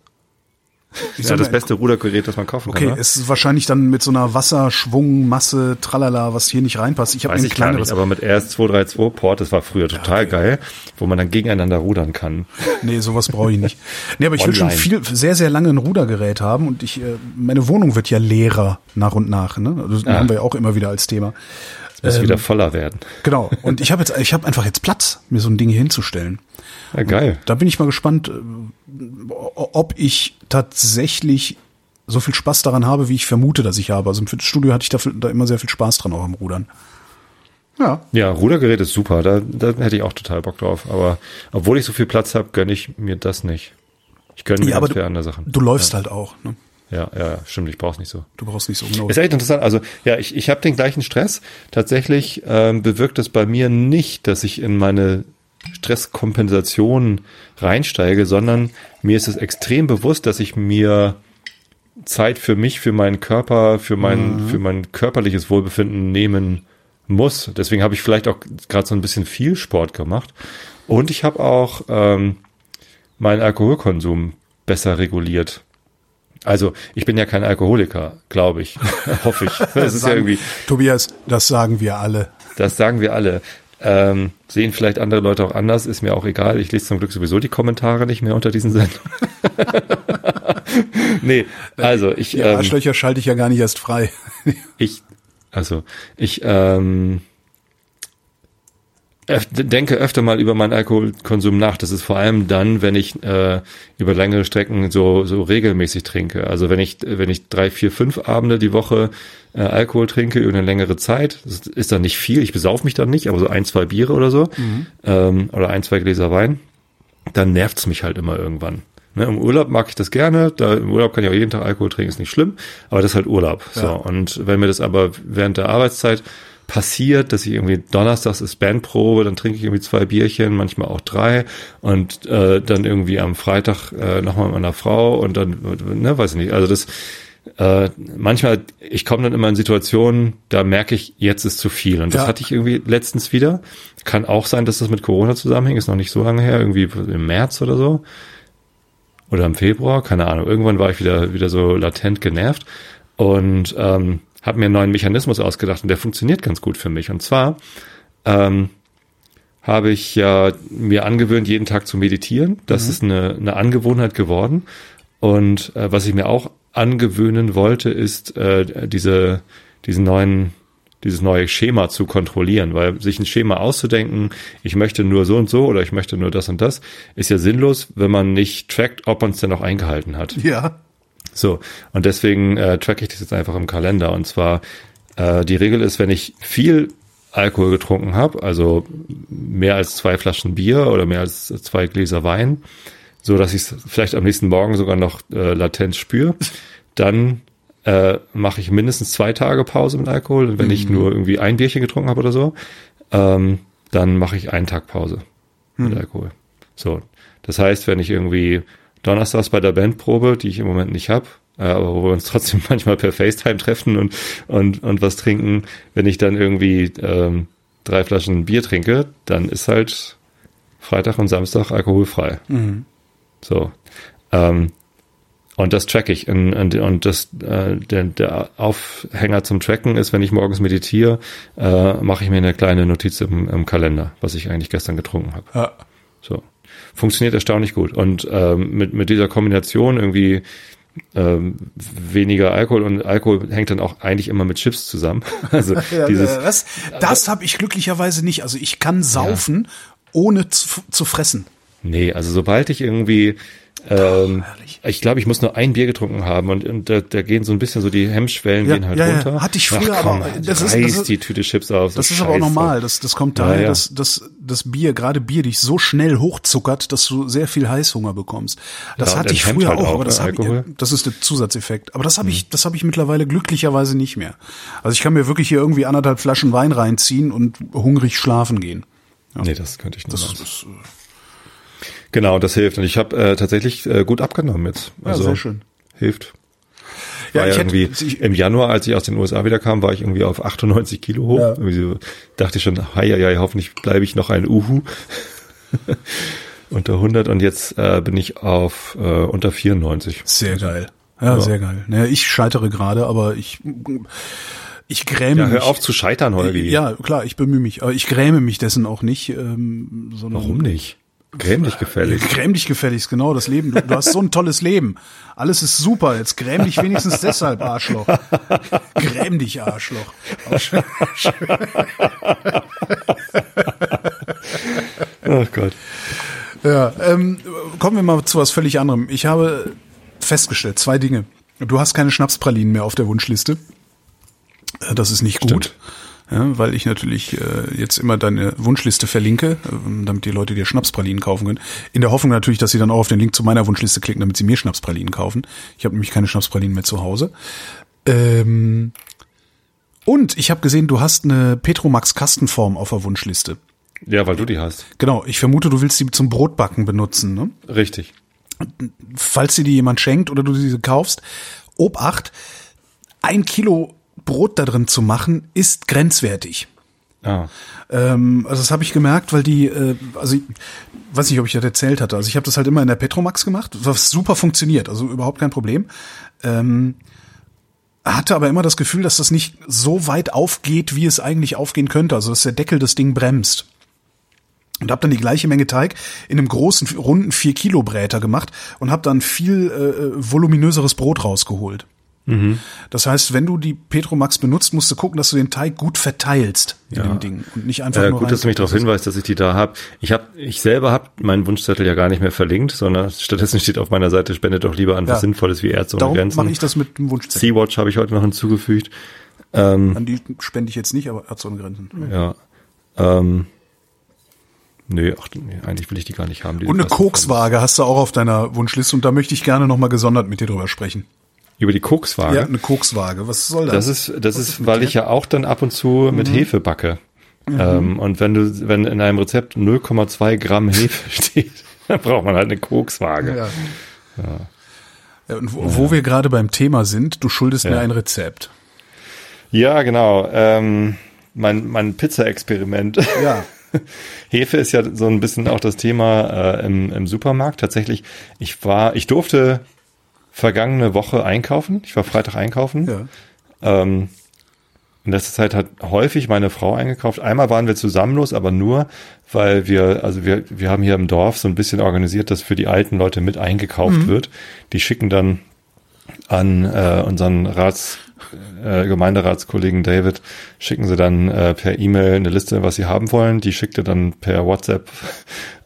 Ich Ja, das beste Rudergerät, das man kaufen Okay, kann. ne? es ist wahrscheinlich dann mit so einer Wasserschwungmasse, tralala, was hier nicht reinpasst. Ich habe ein kleineres. nicht, aber mit RS232 Port, das war früher total geil, wo man dann gegeneinander rudern kann. Nee, sowas brauche ich nicht. Nee, aber ich will schon viel, sehr, sehr lange ein Rudergerät haben und ich, äh, meine Wohnung wird ja leerer nach und nach, ne? Das Ah. haben wir ja auch immer wieder als Thema. Muss Ähm, wieder voller werden. Genau. Und ich habe jetzt, ich habe einfach jetzt Platz, mir so ein Ding hier hinzustellen. Ja, geil. Da bin ich mal gespannt, äh, ob ich tatsächlich so viel Spaß daran habe, wie ich vermute, dass ich habe. Also im Fitnessstudio hatte ich da, da immer sehr viel Spaß dran, auch am Rudern. Ja. Ja, Rudergerät ist super, da, da hätte ich auch total Bock drauf. Aber obwohl ich so viel Platz habe, gönne ich mir das nicht. Ich gönne mir Ja, aber ganz andere Sachen. du läufst halt auch. Ne? Ja, ja, stimmt, ich brauch's nicht so. Du brauchst nicht so genau. Ist echt interessant. Also ja, ich, ich habe den gleichen Stress. Tatsächlich ähm, bewirkt es bei mir nicht, dass ich in meine Stresskompensation reinsteige, sondern mir ist es extrem bewusst, dass ich mir Zeit für mich, für meinen Körper, für mein, für mein körperliches Wohlbefinden nehmen muss. Deswegen habe ich vielleicht auch gerade so ein bisschen viel Sport gemacht. Und ich habe auch ähm, meinen Alkoholkonsum besser reguliert. Also, ich bin ja kein Alkoholiker, glaube ich. *laughs* Hoffe ich. Das ist ja irgendwie, Tobias, das sagen wir alle. das sagen wir alle. Ähm, sehen vielleicht andere Leute auch anders, ist mir auch egal. Ich lese zum Glück sowieso die Kommentare nicht mehr unter diesen Sendungen. *laughs* nee, also ich, Die ähm, Arschlöcher schalte ich ja gar nicht erst frei. ich, also ich ähm, öf denke öfter mal über meinen Alkoholkonsum nach. Das ist vor allem dann, wenn ich äh, über längere Strecken so so regelmäßig trinke. Also wenn ich wenn ich drei, vier, fünf Abende die Woche äh, Alkohol trinke über eine längere Zeit, das ist dann nicht viel. Ich besauf mich dann nicht, aber so ein, zwei Biere oder so ähm, oder ein, zwei Gläser Wein, dann nervt's mich halt immer irgendwann. Ne, Im Urlaub mag ich das gerne. Da, Im Urlaub kann ich auch jeden Tag Alkohol trinken, ist nicht schlimm. Aber das ist halt Urlaub. So. Und wenn mir das aber während der Arbeitszeit passiert, dass ich irgendwie donnerstags ist Bandprobe, dann trinke ich irgendwie zwei Bierchen, manchmal auch drei und äh, dann irgendwie am Freitag äh, nochmal mit meiner Frau und dann, ne, weiß ich nicht. Also das äh, manchmal, ich komme dann immer in Situationen, da merke ich, jetzt ist zu viel. Und das Ja. hatte ich irgendwie letztens wieder. Kann auch sein, dass das mit Corona zusammenhängt, ist noch nicht so lange her, irgendwie im März oder so oder im Februar, keine Ahnung. Irgendwann war ich wieder wieder so latent genervt und ähm, habe mir einen neuen Mechanismus ausgedacht und der funktioniert ganz gut für mich. Und zwar ähm, habe ich ja mir angewöhnt, jeden Tag zu meditieren. Das ist eine, eine Angewohnheit geworden. Und äh, was ich mir auch angewöhnen wollte, ist äh, diese diesen neuen dieses neue Schema zu kontrollieren, weil sich ein Schema auszudenken, ich möchte nur so und so oder ich möchte nur das und das, ist ja sinnlos, wenn man nicht trackt, ob man es denn auch eingehalten hat. Ja. So, und deswegen äh, tracke ich das jetzt einfach im Kalender. Und zwar, äh, die Regel ist, wenn ich viel Alkohol getrunken habe, also mehr als zwei Flaschen Bier oder mehr als zwei Gläser Wein, so dass ich es vielleicht am nächsten Morgen sogar noch äh, latent spüre, dann äh, mache ich mindestens zwei Tage Pause mit Alkohol. Und wenn ich nur irgendwie ein Bierchen getrunken habe oder so, ähm, dann mache ich einen Tag Pause mit Alkohol. So, das heißt, wenn ich irgendwie donnerstags bei der Bandprobe, die ich im Moment nicht habe, äh, aber wo wir uns trotzdem *laughs* manchmal per FaceTime treffen und und und was trinken, wenn ich dann irgendwie ähm, drei Flaschen Bier trinke, dann ist halt Freitag und Samstag alkoholfrei. So. Ähm, und das track ich. Und, und, und das, äh, der, der Aufhänger zum Tracken ist, wenn ich morgens meditiere, äh, mache ich mir eine kleine Notiz im, im Kalender, was ich eigentlich gestern getrunken habe. ja. So. Funktioniert erstaunlich gut. Und ähm, mit, mit dieser Kombination irgendwie ähm, weniger Alkohol und Alkohol hängt dann auch eigentlich immer mit Chips zusammen. *laughs* Also *laughs* Ja, dieses, äh, das das habe ich glücklicherweise nicht. Also ich kann saufen, ohne zu, zu fressen. Nee, also sobald ich irgendwie, ähm, herrlich. ich glaube, ich muss nur ein Bier getrunken haben und, und da, da gehen so ein bisschen so die Hemmschwellen Ja, gehen halt ja, ja. runter. Hatte ich früher, Ach, komm, aber das das ist- das ist- die Tüte Chips auf. so Das ist aber auch Scheiße. normal. Das, das kommt Ja, daher, ja. dass, dass das Bier, gerade Bier, dich so schnell hochzuckert, dass du sehr viel Heißhunger bekommst. Das Ja, hatte ich früher halt auch, aber das, ne, hab, Alkohol. Das ist der Zusatzeffekt. Aber das habe ich, das habe ich mittlerweile glücklicherweise nicht mehr. Also ich kann mir wirklich hier irgendwie anderthalb Flaschen Wein reinziehen und hungrig schlafen gehen. Nee, das könnte ich nicht. Das, machen. Genau, das hilft. Und ich habe äh, tatsächlich äh, gut abgenommen jetzt. Ja, Also sehr schön. Hilft. War Ja, ja, ich hätte- irgendwie ich- im Januar, als ich aus den USA wiederkam, war ich irgendwie auf 98 Kilo hoch. Ja. Irgendwie so, dachte ich schon, hei, hei, hoffentlich bleibe ich noch ein Uhu. *laughs* unter 100 und jetzt äh, bin ich auf äh, unter 94. Sehr geil. Ja, Ja. sehr geil. Naja, ich scheitere gerade, aber ich, ich gräme Ja, mich. hör auf zu scheitern, Holgi. Ja, klar, ich bemühe mich, aber ich gräme mich dessen auch nicht, ähm, sondern Warum nicht? Gräm dich gefällig. Gräm dich gefälligst, genau, das Leben. Du, du hast so ein tolles Leben. Alles ist super. Jetzt gräm dich wenigstens deshalb, Arschloch. Gräm dich, Arschloch. Oh Gott. Ja, ähm, kommen wir mal zu was völlig anderem. Ich habe festgestellt, zwei Dinge. Du hast keine Schnapspralinen mehr auf der Wunschliste. Äh, Das ist nicht gut. Ja, weil ich natürlich äh, jetzt immer deine Wunschliste verlinke, ähm, damit die Leute dir Schnapspralinen kaufen können. In der Hoffnung natürlich, dass sie dann auch auf den Link zu meiner Wunschliste klicken, damit sie mir Schnapspralinen kaufen. Ich habe nämlich keine Schnapspralinen mehr zu Hause. Ähm, und ich habe gesehen, du hast eine Petromax Kastenform auf der Wunschliste. Ja, weil du die hast. Genau, ich vermute, du willst sie zum Brotbacken benutzen, ne? Richtig. falls dir die jemand schenkt oder du diese kaufst, Obacht, ein Kilo Brot da drin zu machen, ist grenzwertig. Ah. Ähm, also das habe ich gemerkt, weil die, äh, also ich weiß nicht, ob ich das erzählt hatte. Also ich habe das halt immer in der Petromax gemacht, was super funktioniert, also überhaupt kein Problem. Ähm, hatte aber immer das Gefühl, dass das nicht so weit aufgeht, wie es eigentlich aufgehen könnte. Also dass der Deckel das Ding bremst. Und habe dann die gleiche Menge Teig in einem großen, runden 4-Kilo-Bräter gemacht und habe dann viel äh, voluminöseres Brot rausgeholt. Das heißt, wenn du die Petromax benutzt, musst du gucken, dass du den Teig gut verteilst in Ja. dem Ding und nicht einfach Äh, nur gut, dass du mich darauf hinweist, dass ich die da habe. Ich habe, ich selber habe meinen Wunschzettel ja gar nicht mehr verlinkt, sondern stattdessen steht auf meiner Seite, spendet doch lieber an was Ja. Sinnvolles wie Ärzte Darum Grenzen. mache ich das mit dem Wunschzettel. Sea-Watch habe ich heute noch hinzugefügt. Ähm, An die spende ich jetzt nicht, aber so eine Grenzen. ja. Ähm, nö, ach, nee, eigentlich will ich die gar nicht haben. Und eine. Kokswaage hast du auch auf deiner Wunschliste und da möchte ich gerne nochmal gesondert mit dir drüber sprechen. Über die Kokswaage. Ja, eine Kokswaage. Was soll das? Das ist, das ist, weil ich ja auch dann ab und zu mit Mhm. Hefe backe. Ähm, und wenn du, wenn in einem Rezept 0,2 Gramm Hefe *laughs* steht, dann braucht man halt eine Kokswaage. ja. Ja, und wo, wo wir gerade beim Thema sind, du schuldest mir Ja. ein Rezept. Ja, genau. Ähm, mein, mein Pizza-Experiment. Ja. *laughs* Hefe ist ja so ein bisschen auch das Thema äh, im, im Supermarkt. Tatsächlich, ich war, ich durfte vergangene Woche einkaufen. Ich war Freitag einkaufen. ja. Ähm, in letzter Zeit hat häufig meine Frau eingekauft. Einmal waren wir zusammen los, aber nur, weil wir, also wir, wir haben hier im Dorf so ein bisschen organisiert, dass für die alten Leute mit eingekauft wird. Die schicken dann an äh, unseren Rats, äh, Gemeinderatskollegen David, schicken sie dann äh, per E-Mail eine Liste, was sie haben wollen. Die schickt er dann per WhatsApp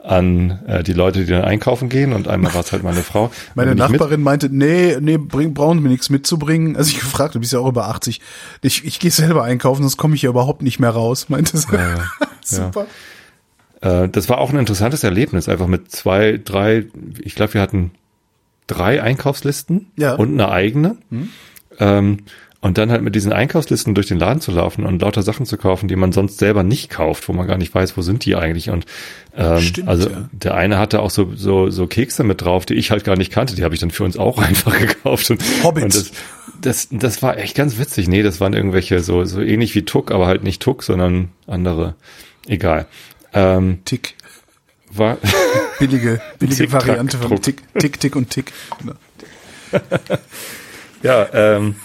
an äh, die Leute, die dann einkaufen gehen. Und einmal war es halt meine Frau. *laughs* Meine Nachbarin meinte, nee, nee, bring, brauchen wir nichts mitzubringen. Also ich gefragt, du bist ja auch über 80. Ich, ich gehe selber einkaufen, sonst komme ich ja überhaupt nicht mehr raus, meinte sie. Ja, ja. *laughs* Super. Äh, das war auch ein interessantes Erlebnis, einfach mit zwei, drei, ich glaube, wir hatten drei Einkaufslisten Ja. und eine eigene. Ähm, und dann halt mit diesen Einkaufslisten durch den Laden zu laufen und lauter Sachen zu kaufen, die man sonst selber nicht kauft, wo man gar nicht weiß, wo sind die eigentlich. Und ähm, Stimmt, also ja. der eine hatte auch so, so, so Kekse mit drauf, die ich halt gar nicht kannte, die habe ich dann für uns auch *laughs* einfach gekauft. Und, Hobbits. Und das, das, das war echt ganz witzig. Nee, das waren irgendwelche so, so ähnlich wie Tuck, aber halt nicht Tuck, sondern andere. Egal. Ähm, Tick. war, *laughs* Billige, billige Tick, Variante von. Tick, Tick, Tick und Tick. *laughs* Ja, ähm,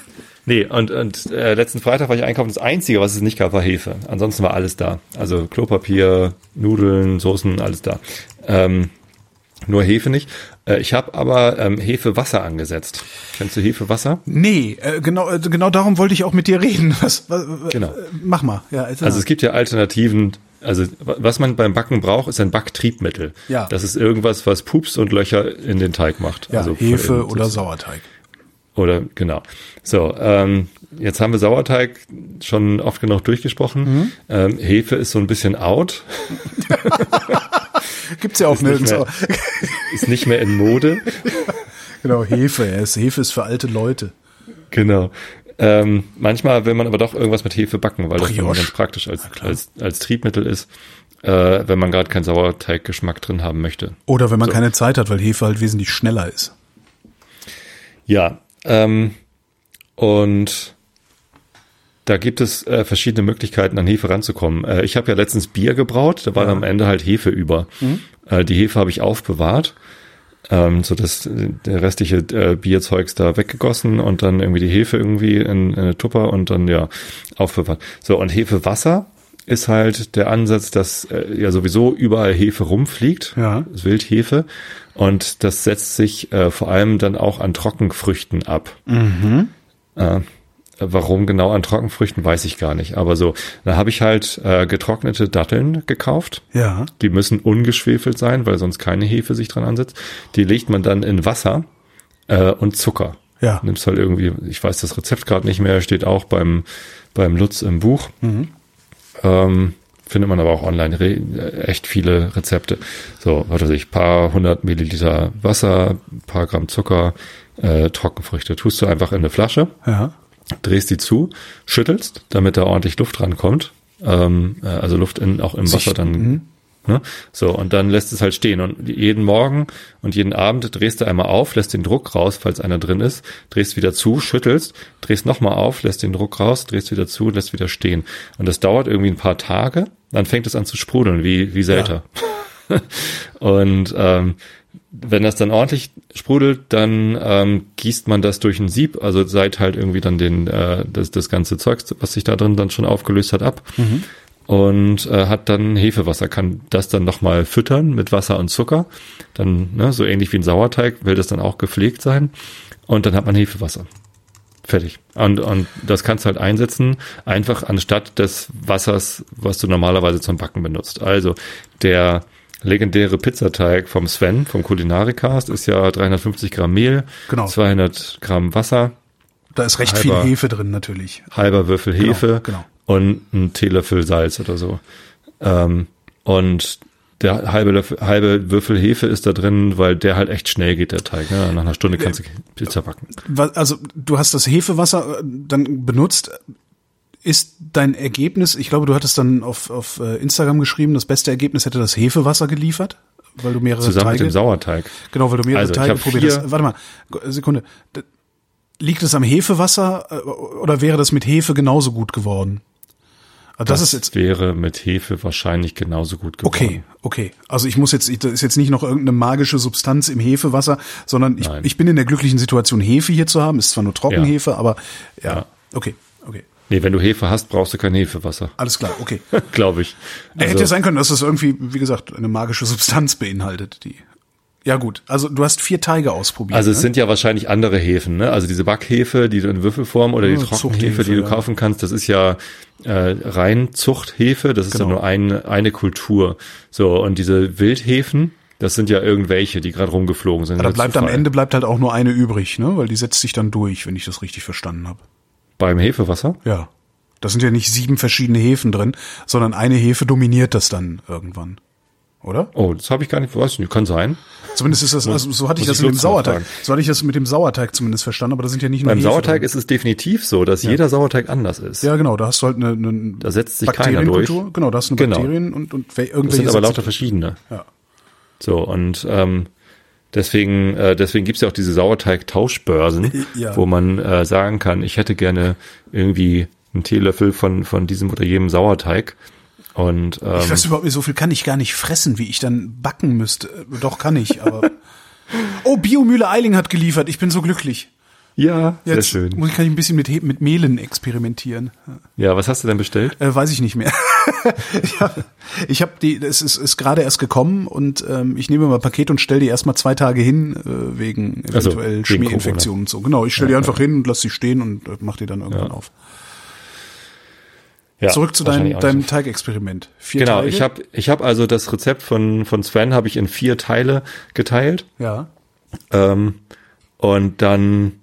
nee, und, und äh, letzten Freitag war ich einkaufen. Das Einzige, was es nicht gab, war Hefe. Ansonsten war alles da. Also Klopapier, Nudeln, Soßen, alles da. Ähm, nur Hefe nicht. Äh, ich habe aber ähm, Hefewasser angesetzt. Kennst du Hefewasser? Nee, äh, genau, äh, genau darum wollte ich auch mit dir reden. *laughs* Was, was, Genau. Äh, mach mal. Ja, Also es gibt ja Alternativen. Also wa- was man beim Backen braucht, ist ein Backtriebmittel. Ja. Das ist irgendwas, was Pups und Löcher in den Teig macht. ja, also Hefe oder Sauerteig. Oder genau. So, ähm, jetzt haben wir Sauerteig schon oft genug durchgesprochen. Mhm. Ähm, Hefe ist so ein bisschen out, *laughs* Gibt's ja auch Ist nicht nirgends. mehr- aber- ist nicht mehr in Mode. genau, Hefe. Ja, ist, Hefe ist für alte Leute. genau. Ähm, manchmal will man aber doch irgendwas mit Hefe backen, weil das dann Brioche. ganz praktisch als, als, als Triebmittel ist, äh, wenn man gerade keinen Sauerteiggeschmack drin haben möchte. Oder wenn man So. keine Zeit hat, weil Hefe halt wesentlich schneller ist. Ja, ähm, Und da gibt es äh, verschiedene Möglichkeiten, an Hefe ranzukommen. Äh, ich habe ja letztens Bier gebraut, da war am Ende halt Hefe über. Äh, die Hefe habe ich aufbewahrt, ähm, so dass der restliche äh, Bierzeugs da weggegossen und dann irgendwie die Hefe irgendwie in, in eine Tupper und dann ja aufbewahrt. So und Hefewasser ist halt der Ansatz, dass äh, ja sowieso überall Hefe rumfliegt, Ja. Wildhefe und das setzt sich äh, vor allem dann auch an Trockenfrüchten ab. Äh, warum genau an Trockenfrüchten, weiß ich gar nicht. Aber so, da habe ich halt äh, getrocknete Datteln gekauft. Ja. Die müssen ungeschwefelt sein, weil sonst keine Hefe sich dran ansetzt. Die legt man dann in Wasser äh, und Zucker. Ja. Nimmst halt irgendwie, ich weiß das Rezept gerade nicht mehr, steht auch beim, beim Lutz im Buch. Ähm, findet man aber auch online äh, echt viele Rezepte. So, was weiß ich, paar hundert Milliliter Wasser, paar Gramm Zucker, äh, Trockenfrüchte. Tust du einfach in eine Flasche Ja. drehst die zu, schüttelst, damit da ordentlich Luft rankommt. Ähm, äh, also Luft in, auch im Wasser dann. Ne? So, und dann lässt es halt stehen. Und jeden Morgen und jeden Abend drehst du einmal auf, lässt den Druck raus, falls einer drin ist, drehst wieder zu, schüttelst, drehst nochmal auf, lässt den Druck raus, drehst wieder zu, lässt wieder stehen. Und das dauert irgendwie ein paar Tage, dann fängt es an zu sprudeln, wie, wie Selter. *laughs* Und ähm, wenn das dann ordentlich sprudelt, dann ähm, gießt man das durch ein Sieb, also seit halt irgendwie dann den äh, das, das ganze Zeug, was sich da drin dann schon aufgelöst hat, ab und äh, hat dann Hefewasser, kann das dann nochmal füttern mit Wasser und Zucker, dann ne, so ähnlich wie ein Sauerteig, will das dann auch gepflegt sein und dann hat man Hefewasser. Fertig. Und, und das kannst du halt einsetzen, einfach anstatt des Wassers, was du normalerweise zum Backen benutzt. Also der legendäre Pizzateig vom Sven, vom Kulinarikast, ist ja 350 Gramm Mehl, Genau. 200 Gramm Wasser, Da ist recht Halber- viel Hefe drin natürlich. halber Würfel Hefe genau. Und ein Teelöffel Salz oder so. Ähm, und der halbe, Löffel, halbe Würfel Hefe ist da drin, weil der halt echt schnell geht, der Teig. Ne? Nach einer Stunde kannst du Pizza backen. Also du hast das Hefewasser äh, dann benutzt. Ist dein Ergebnis, ich glaube, du hattest dann auf, auf äh, Instagram geschrieben, das beste Ergebnis hätte das Hefewasser geliefert, weil du mehrere Zusammen Teige, mit dem Sauerteig. genau, weil du mehrere Also, Teige probiert hast. Warte mal, Sekunde. Liegt es am Hefewasser äh, oder wäre das mit Hefe genauso gut geworden? Also das, ist jetzt wäre mit Hefe wahrscheinlich genauso gut geworden. Okay, okay. Also ich muss jetzt, ich, das ist jetzt nicht noch irgendeine magische Substanz im Hefewasser, sondern ich, Nein. ich bin in der glücklichen Situation, Hefe hier zu haben. Ist zwar nur Trockenhefe, aber ja. Ja. Okay, okay. Nee, wenn du Hefe hast, brauchst du kein Hefewasser. Alles klar, okay. *laughs* Glaube ich. Er hätte ja sein können, dass das irgendwie, wie gesagt, eine magische Substanz beinhaltet, die. Ja gut, also du hast vier Teige ausprobiert. Also es ne? sind ja wahrscheinlich andere Hefen, ne? Also diese Backhefe, die du in Würfelform oder die Ja, Trockenhefe, die du ja. kaufen kannst, das ist ja äh, rein Zuchthefe, das ist ja Genau. nur ein, eine Kultur. So, und diese Wildhefen, das sind ja irgendwelche, die gerade rumgeflogen sind. Ja, da bleibt am. Ende bleibt halt auch nur eine übrig, ne? Weil die setzt sich dann durch, wenn ich das richtig verstanden habe. Beim Hefewasser? Ja. Da sind ja nicht sieben verschiedene Hefen drin, sondern eine Hefe dominiert das dann irgendwann. Oder? Oh, das habe ich gar nicht, weiß nicht, kann sein. Zumindest ist das, also so hatte ich das ich mit dem Sauerteig. fragen. So hatte ich das mit dem Sauerteig zumindest verstanden, aber da sind ja nicht nur Beim Hefe Sauerteig drin. ist es definitiv so, dass jeder Sauerteig anders ist. Ja, genau, da hast du halt eine, eine Da setzt sich keiner durch. Genau, da hast du eine Genau. Bakterien und, und wel- Das irgendwelche sind aber lauter verschiedene. Ja. So, und ähm, deswegen, äh, deswegen gibt's ja auch diese Sauerteig-Tauschbörsen, *laughs* Ja. wo man äh, sagen kann, ich hätte gerne irgendwie einen Teelöffel von, von diesem oder jenem Sauerteig. Und ähm, Ich weiß überhaupt nicht, so viel kann ich gar nicht fressen, wie ich dann backen müsste. Doch, kann ich, aber. *laughs* oh, Biomühle Eiling hat geliefert. Ich bin so glücklich. ja, sehr Jetzt schön. muss ich, kann ich ein bisschen mit, mit Mehlen experimentieren. Ja, was hast du denn bestellt? Äh, weiß ich nicht mehr. *laughs* ich habe hab die, es ist, ist gerade erst gekommen und ähm, ich nehme mal Paket und stelle die erstmal zwei Tage hin, äh, wegen eventuell wegen Schmierinfektionen und so. Genau, ich stelle die einfach hin und lasse sie stehen und äh, mach die dann irgendwann Ja. auf. Ja, Zurück zu deinem, deinem Teigexperiment. Vier. Genau, Teige? ich habe ich hab also das Rezept von, von Sven habe ich in vier Teile geteilt. Ja. Ähm, und dann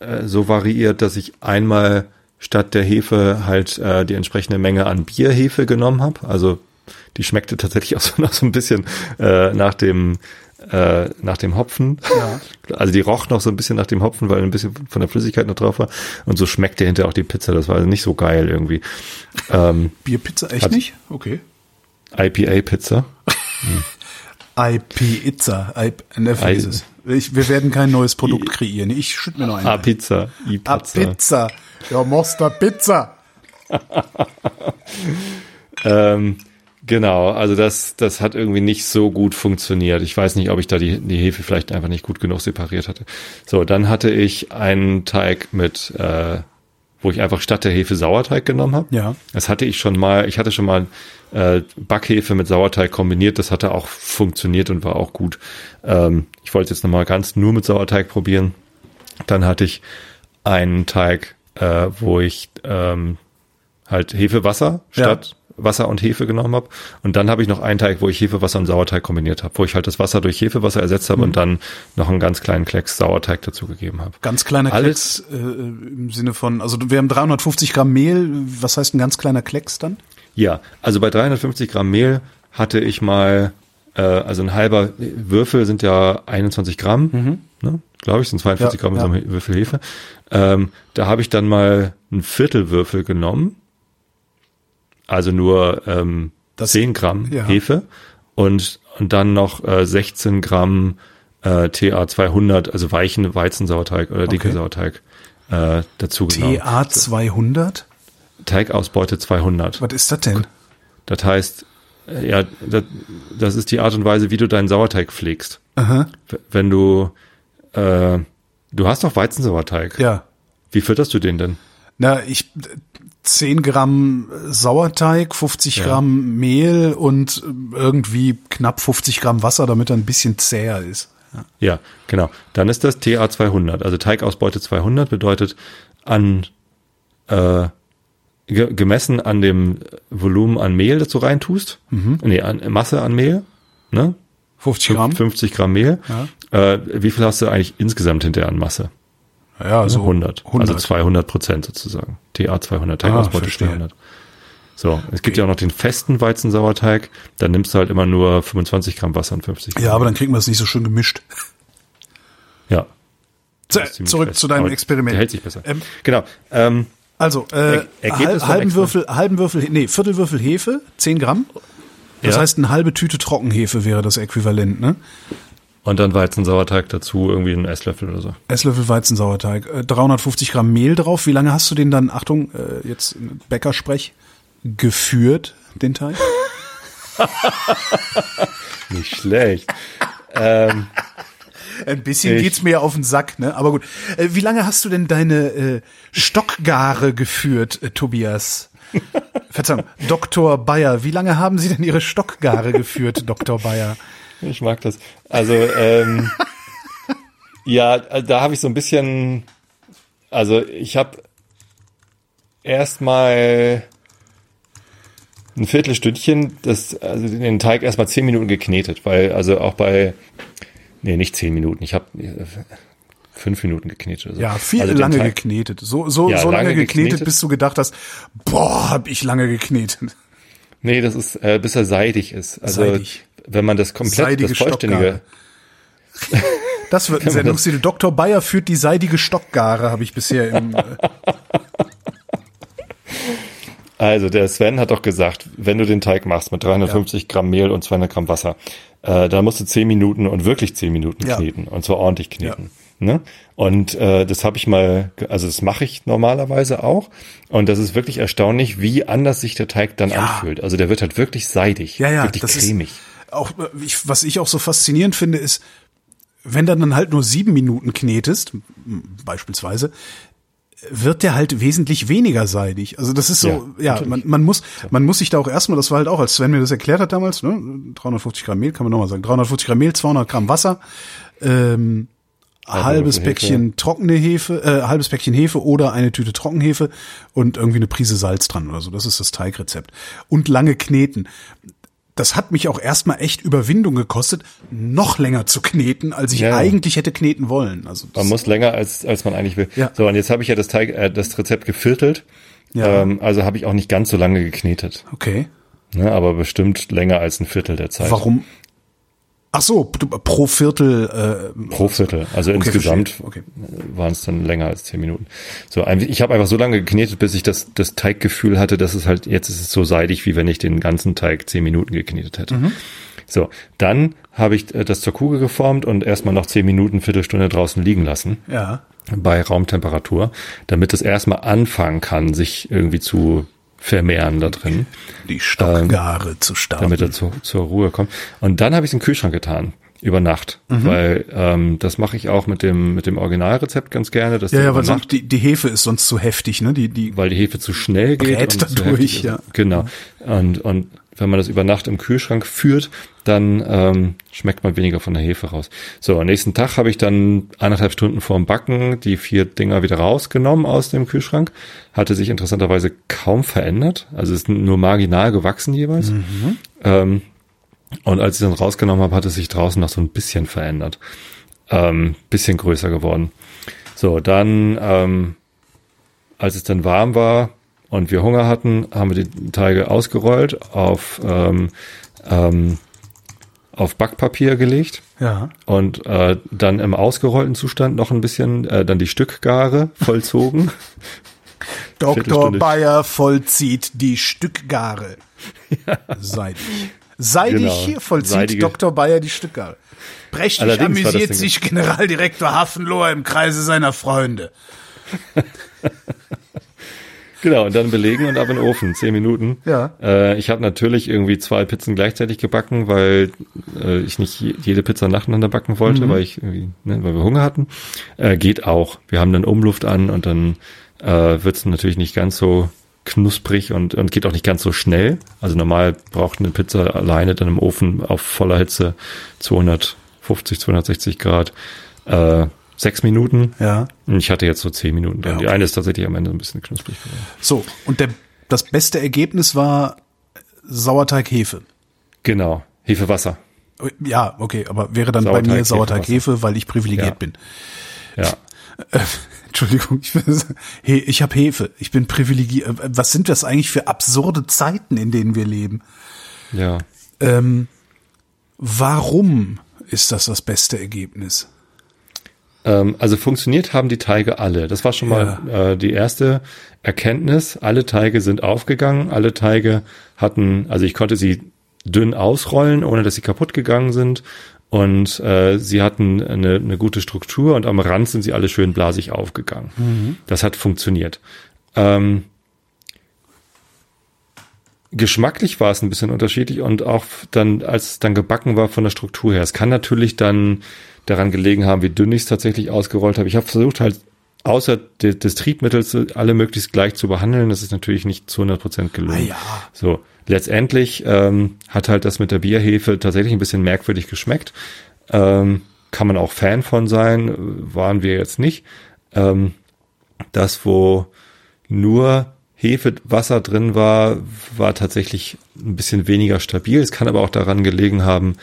äh, so variiert, dass ich einmal statt der Hefe halt äh, die entsprechende Menge an Bierhefe genommen habe. Also die schmeckte tatsächlich auch *laughs* so noch so ein bisschen äh, nach dem äh, nach dem Hopfen. Ja. Also die roch noch so ein bisschen nach dem Hopfen, weil ein bisschen von der Flüssigkeit noch drauf war. Und so schmeckte hinterher auch die Pizza. Das war also nicht so geil irgendwie. Ähm, Bierpizza echt nicht? Okay. IPA-Pizza. *laughs* IP-Itza. Ne, vergiss es. Ich, wir werden kein neues Produkt kreieren. Ich schütte mir noch einen. A-Pizza. Ah, Pizza. Ja, Monster Pizza. *laughs* Ähm, genau, also das, das hat irgendwie nicht so gut funktioniert. Ich weiß nicht, ob ich da die, die Hefe vielleicht einfach nicht gut genug separiert hatte. So, dann hatte ich einen Teig mit, äh, wo ich einfach statt der Hefe Sauerteig genommen habe. Ja. Das hatte ich schon mal, ich hatte schon mal äh, Backhefe mit Sauerteig kombiniert, das hatte auch funktioniert und war auch gut. Ähm, ich wollte jetzt nochmal ganz nur mit Sauerteig probieren. Dann hatte ich einen Teig, äh, wo ich ähm, halt Hefewasser statt Wasser und Hefe genommen habe. Und dann habe ich noch einen Teig, wo ich Hefewasser und Sauerteig kombiniert habe, wo ich halt das Wasser durch Hefewasser ersetzt habe und dann noch einen ganz kleinen Klecks Sauerteig dazu gegeben habe. Ganz kleiner Alles- Klecks äh, im Sinne von, also wir haben 350 Gramm Mehl. Was heißt ein ganz kleiner Klecks dann? Ja, also bei 350 Gramm Mehl hatte ich mal, äh, also ein halber Würfel sind ja 21 Gramm, ne? glaube ich, sind 42 Ja, Gramm so ja. Würfel Hefe. Ähm, da habe ich dann mal einen Viertelwürfel genommen, also nur ähm, Das- 10 Gramm ja. Hefe und, und dann noch äh, 16 Gramm äh, TA 200, also weichen Weizensauerteig oder dicke Okay. Sauerteig äh, dazu genommen. TA 200? Teigausbeute 200. Was ist das denn? Das heißt, äh, ja, das, das ist die Art und Weise, wie du deinen Sauerteig pflegst. Aha. Wenn du, äh, du hast doch Weizensauerteig. Ja. Wie fütterst du den denn? Na, ich 10 Gramm Sauerteig, 50 Ja. Gramm Mehl und irgendwie knapp 50 Gramm Wasser, damit er ein bisschen zäher ist. Ja, genau. Dann ist das TA 200. Also Teigausbeute 200 bedeutet an, äh, ge gemessen an dem Volumen an Mehl, das du reintust. Mhm. Nee, an Masse an Mehl. Ne? 50 Gramm? 50 Gramm Mehl. Ja. Äh, wie viel hast du eigentlich insgesamt hinterher an Masse? Ja, Also so 100. 100. Also 200 Prozent sozusagen. TA 200, Teigausbeute Ah, verstehe. 200. So, es gibt ja auch noch den festen Weizensauerteig. Dann nimmst du halt immer nur 25 Gramm Wasser und 50 Gramm. Ja, aber dann kriegen wir es nicht so schön gemischt. Ja. Zurück fest. zu deinem Aber Experiment. Der hält sich besser. Ähm, genau. Ähm, Also, äh, Er- halb, halben Würfel, halben Würfel, nee, Viertelwürfel Hefe, 10 Gramm. Das Ja. heißt, eine halbe Tüte Trockenhefe wäre das Äquivalent, ne? Und dann Weizensauerteig dazu, irgendwie einen Esslöffel oder so. Esslöffel Weizensauerteig, äh, 350 Gramm Mehl drauf. Wie lange hast du den dann, Achtung, äh, jetzt Bäckersprech, geführt, den Teig? *laughs* Nicht schlecht. ähm, Ein bisschen Ich- geht's mir auf den Sack, ne? Aber gut. Äh, wie lange hast du denn deine äh, Stockgare geführt, äh, Tobias? Verzeihung, Dr. Bayer. Wie lange haben Sie denn Ihre Stockgare geführt, Dr. Bayer? Ich mag das. Also, ähm, ja, da habe ich so ein bisschen, also ich habe erstmal ein Viertelstündchen das, also den Teig erstmal zehn Minuten geknetet, weil also auch bei, nee, nicht zehn Minuten, ich habe fünf Minuten geknetet oder so. Ja, viel also lange Teig- geknetet. So, so, Ja, so lange, lange geknetet, geknetet. bis du gedacht hast, boah, hab ich lange geknetet. Nee, das ist, äh, bis er seidig ist. Also Seidig. Wenn man das komplett, Seidige das vollständige, Das wird *laughs* ein Sendungstitel. Dr. Bayer führt die seidige Stockgare, habe ich bisher im. Äh, *laughs* Also der Sven hat doch gesagt, wenn du den Teig machst mit 350 Gramm Mehl und 200 Gramm Wasser, äh, da musst du 10 Minuten und wirklich 10 Minuten Ja. kneten und zwar ordentlich kneten. Ne? Und äh, das habe ich mal, also das mache ich normalerweise auch und das ist wirklich erstaunlich, wie anders sich der Teig dann Ja. anfühlt. Also der wird halt wirklich seidig, ja, ja, wirklich cremig. ist auch, ich, was ich auch so faszinierend finde, ist, wenn du dann halt nur sieben Minuten knetest, beispielsweise, wird der halt wesentlich weniger seidig. Also das ist so, ja, Ja, man, man muss, man muss sich da auch erstmal, das war halt auch, als Sven mir das erklärt hat damals, ne, 350 Gramm Mehl, kann man nochmal sagen, 350 Gramm Mehl, 200 Gramm Wasser, ähm, halbes Würfel Hefe. Päckchen trockene Hefe, äh, halbes Päckchen Hefe oder eine Tüte Trockenhefe und irgendwie eine Prise Salz dran oder so. Das ist das Teigrezept. Und lange kneten. Das hat mich auch erstmal echt Überwindung gekostet, noch länger zu kneten, als ich Ja. eigentlich hätte kneten wollen. Also Man muss länger als als man eigentlich will. Ja. So und jetzt habe ich ja das Teig, äh, das Rezept geviertelt. Ja. Ähm, also habe ich auch nicht ganz so lange geknetet. okay. Ne, aber bestimmt länger als ein Viertel der Zeit. Warum? Ach so, pro Viertel. Äh, Pro Viertel. Also Okay, insgesamt. Okay. waren es dann länger als zehn Minuten. So, ich habe einfach so lange geknetet, bis ich das, das Teiggefühl hatte, dass es halt, jetzt ist es so seidig, wie wenn ich den ganzen Teig zehn Minuten geknetet hätte. Mhm. So, dann habe ich äh, das zur Kugel geformt und erstmal noch zehn Minuten, Viertelstunde draußen liegen lassen ja. bei Raumtemperatur, damit es erstmal anfangen kann, sich irgendwie zu vermehren da drin, Die Stockgare zu starten. damit er zu, zur Ruhe kommt. Und dann habe ich es in den Kühlschrank getan. Über Nacht, Mhm. weil ähm, das mache ich auch mit dem mit dem Originalrezept ganz gerne, dass ja, ja, weil sonst die, die Hefe ist sonst zu heftig, ne? Die, die, weil die Hefe zu schnell geht Brät und dadurch, ja. Genau. Und, und wenn man das über Nacht im Kühlschrank führt, dann ähm, schmeckt man weniger von der Hefe raus. So, am nächsten Tag habe ich dann eineinhalb Stunden vorm Backen die vier Dinger wieder rausgenommen aus dem Kühlschrank. Hatte sich interessanterweise kaum verändert. Also es ist nur marginal gewachsen jeweils. Mhm. Ähm, und als ich dann rausgenommen habe, hat es sich draußen noch so ein bisschen verändert. Ähm, bisschen größer geworden. So, dann ähm, als es dann warm war und wir Hunger hatten, haben wir die Teige ausgerollt, auf, ähm, ähm, auf Backpapier gelegt ja. und äh, dann im ausgerollten Zustand noch ein bisschen, äh, dann die Stückgare vollzogen. *laughs* Dr. Bayer vollzieht die Stückgare. Seidig. Seidig Genau. vollzieht Seidige. Dr. Bayer die Stückgare. Prächtig Allerdings amüsiert sich Generaldirektor Hafenlohr im Kreise seiner Freunde. *laughs* Genau, und dann belegen und ab in den Ofen, zehn Minuten. Ja. Äh, ich habe natürlich irgendwie zwei Pizzen gleichzeitig gebacken, weil äh, ich nicht je- jede Pizza nacheinander backen wollte, weil ich irgendwie, ne, weil wir Hunger hatten. Äh, geht auch. Wir haben dann Umluft an und dann äh, wird es natürlich nicht ganz so knusprig und, und geht auch nicht ganz so schnell. Also normal braucht eine Pizza alleine dann im Ofen auf voller Hitze 250, 260 Grad äh, sechs Minuten. Ja. Und ich hatte jetzt so zehn Minuten dran. Ja, Die okay. eine ist tatsächlich am Ende ein bisschen knusprig geworden. So, und der, das beste Ergebnis war Sauerteig-Hefe. Genau. Hefewasser. Ja, okay, aber wäre dann bei Sauerteig, mir Sauerteig-Hefe, weil ich privilegiert Ja. bin. Ja. *laughs* Entschuldigung, ich, He- ich habe Hefe. Ich bin privilegiert. Äh, Was sind das eigentlich für absurde Zeiten, in denen wir leben? Ja. Ähm, warum ist das das beste Ergebnis? Ähm, also funktioniert haben die Teige alle. Das war schon mal äh, die erste Erkenntnis. Alle Teige sind aufgegangen. Alle Teige hatten, also ich konnte sie dünn ausrollen, ohne dass sie kaputt gegangen sind. Und äh, sie hatten eine, eine gute Struktur und am Rand sind sie alle schön blasig aufgegangen. Das hat funktioniert. Ähm, geschmacklich war es ein bisschen unterschiedlich und auch dann, als es dann gebacken war von der Struktur her. Es kann natürlich dann daran gelegen haben, wie dünn ich es tatsächlich ausgerollt habe. Ich habe versucht halt außer de, des Triebmittels alle möglichst gleich zu behandeln. Das ist natürlich nicht zu 100 Prozent gelungen. Ah ja. So, letztendlich ähm, hat halt das mit der Bierhefe tatsächlich ein bisschen merkwürdig geschmeckt. Ähm, kann man auch Fan von sein, waren wir jetzt nicht. Ähm, das, wo nur Hefewasser drin war, war tatsächlich ein bisschen weniger stabil. Es kann aber auch daran gelegen haben,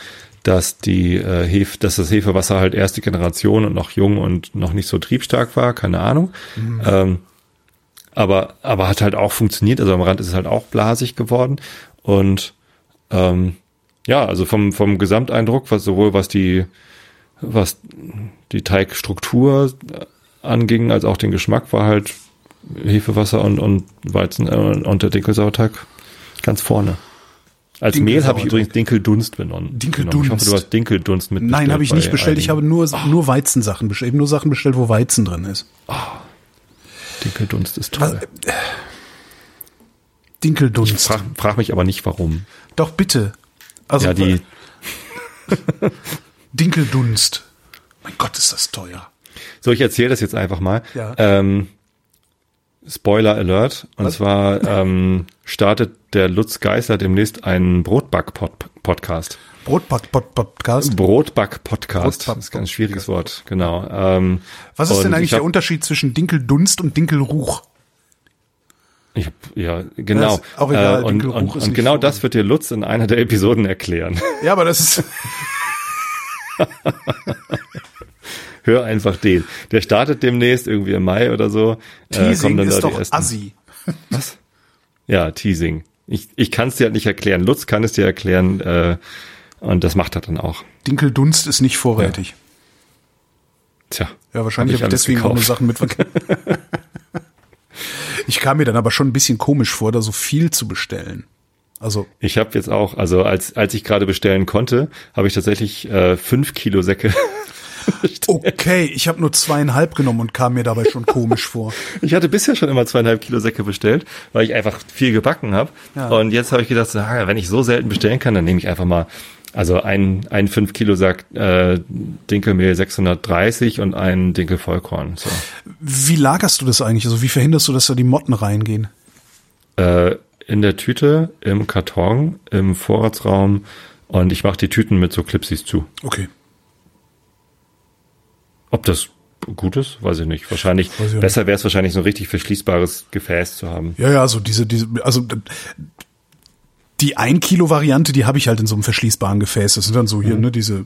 dass die äh, Hefe, dass das Hefewasser halt erste Generation und noch jung und noch nicht so triebstark war, keine Ahnung. Ähm, aber aber hat halt auch funktioniert. Also am Rand ist es halt auch blasig geworden und ähm, ja, also vom vom Gesamteindruck, was sowohl was die was die Teigstruktur anging, als auch den Geschmack, war halt Hefewasser und, und Weizen äh, und der Dinkelsauerteig ganz vorne. Als Mehl habe ich übrigens Dinkeldunst benommen. Dinkeldunst. Ich hoffe, du hast Dinkeldunst mit Nein, habe ich nicht bestellt. Ich habe nur, Ah. nur Weizensachen bestellt. Ich habe nur Sachen bestellt, wo Weizen drin ist. Dinkeldunst ist toll. Ich Dinkeldunst. frag, frag mich aber nicht, warum. Doch bitte. Also Ja, die, *laughs* Dinkeldunst. Mein Gott, ist das teuer. so ich erzähle das jetzt einfach mal. Ja. Ähm, Spoiler Alert. Und Was? zwar ähm, startet der Lutz Geisler demnächst einen Brotback-Podcast. Brotback-Podcast. Brotback-Podcast. Brotback- Das ist ein ganz schwieriges Wort, genau. Ähm, Was ist denn ich eigentlich hab- der Unterschied zwischen Dinkeldunst und Dinkelruch? Ich ja, genau. auch egal, Äh, und und, ist und genau so- das wird dir Lutz in einer der Episoden erklären. Ja, aber das ist. *laughs* Hör einfach den. Der startet demnächst irgendwie im Mai oder so. Äh, Teasing dann ist doch assi. Ja, Teasing. Ich, ich kann es dir halt nicht erklären. Lutz kann es dir erklären. Äh, Und das macht er dann auch. Dinkeldunst ist nicht vorrätig. Tja. Ja, wahrscheinlich hab habe ich alles deswegen auch nur gekauft. Sachen mitverkauft. *laughs* ich kam mir dann aber schon ein bisschen komisch vor, da so viel zu bestellen. Also, Ich habe jetzt auch, also als, als ich gerade bestellen konnte, habe ich tatsächlich äh, fünf Kilo Säcke. *laughs* okay, ich habe nur zweieinhalb genommen und kam mir dabei schon komisch vor. *laughs* Ich hatte bisher schon immer zweieinhalb Kilo Säcke bestellt, weil ich einfach viel gebacken habe. Ja. Und jetzt habe ich gedacht, so, ah, wenn ich so selten bestellen kann, dann nehme ich einfach mal also ein, ein 5 Kilo Sack äh, Dinkelmehl 630 und ein Dinkel Vollkorn. So. Wie lagerst du das eigentlich? Also wie verhinderst du, dass da die Motten reingehen? Äh, in der Tüte, im Karton, im Vorratsraum und ich mache die Tüten mit so Clipsies zu. Okay. Ob das gut ist, weiß ich nicht. Wahrscheinlich, ich besser wäre es wahrscheinlich so ein richtig verschließbares Gefäß zu haben. Ja, ja, so diese, diese, also die 1 Kilo Variante, die habe ich halt in so einem verschließbaren Gefäß. Das sind dann so hier, ne, diese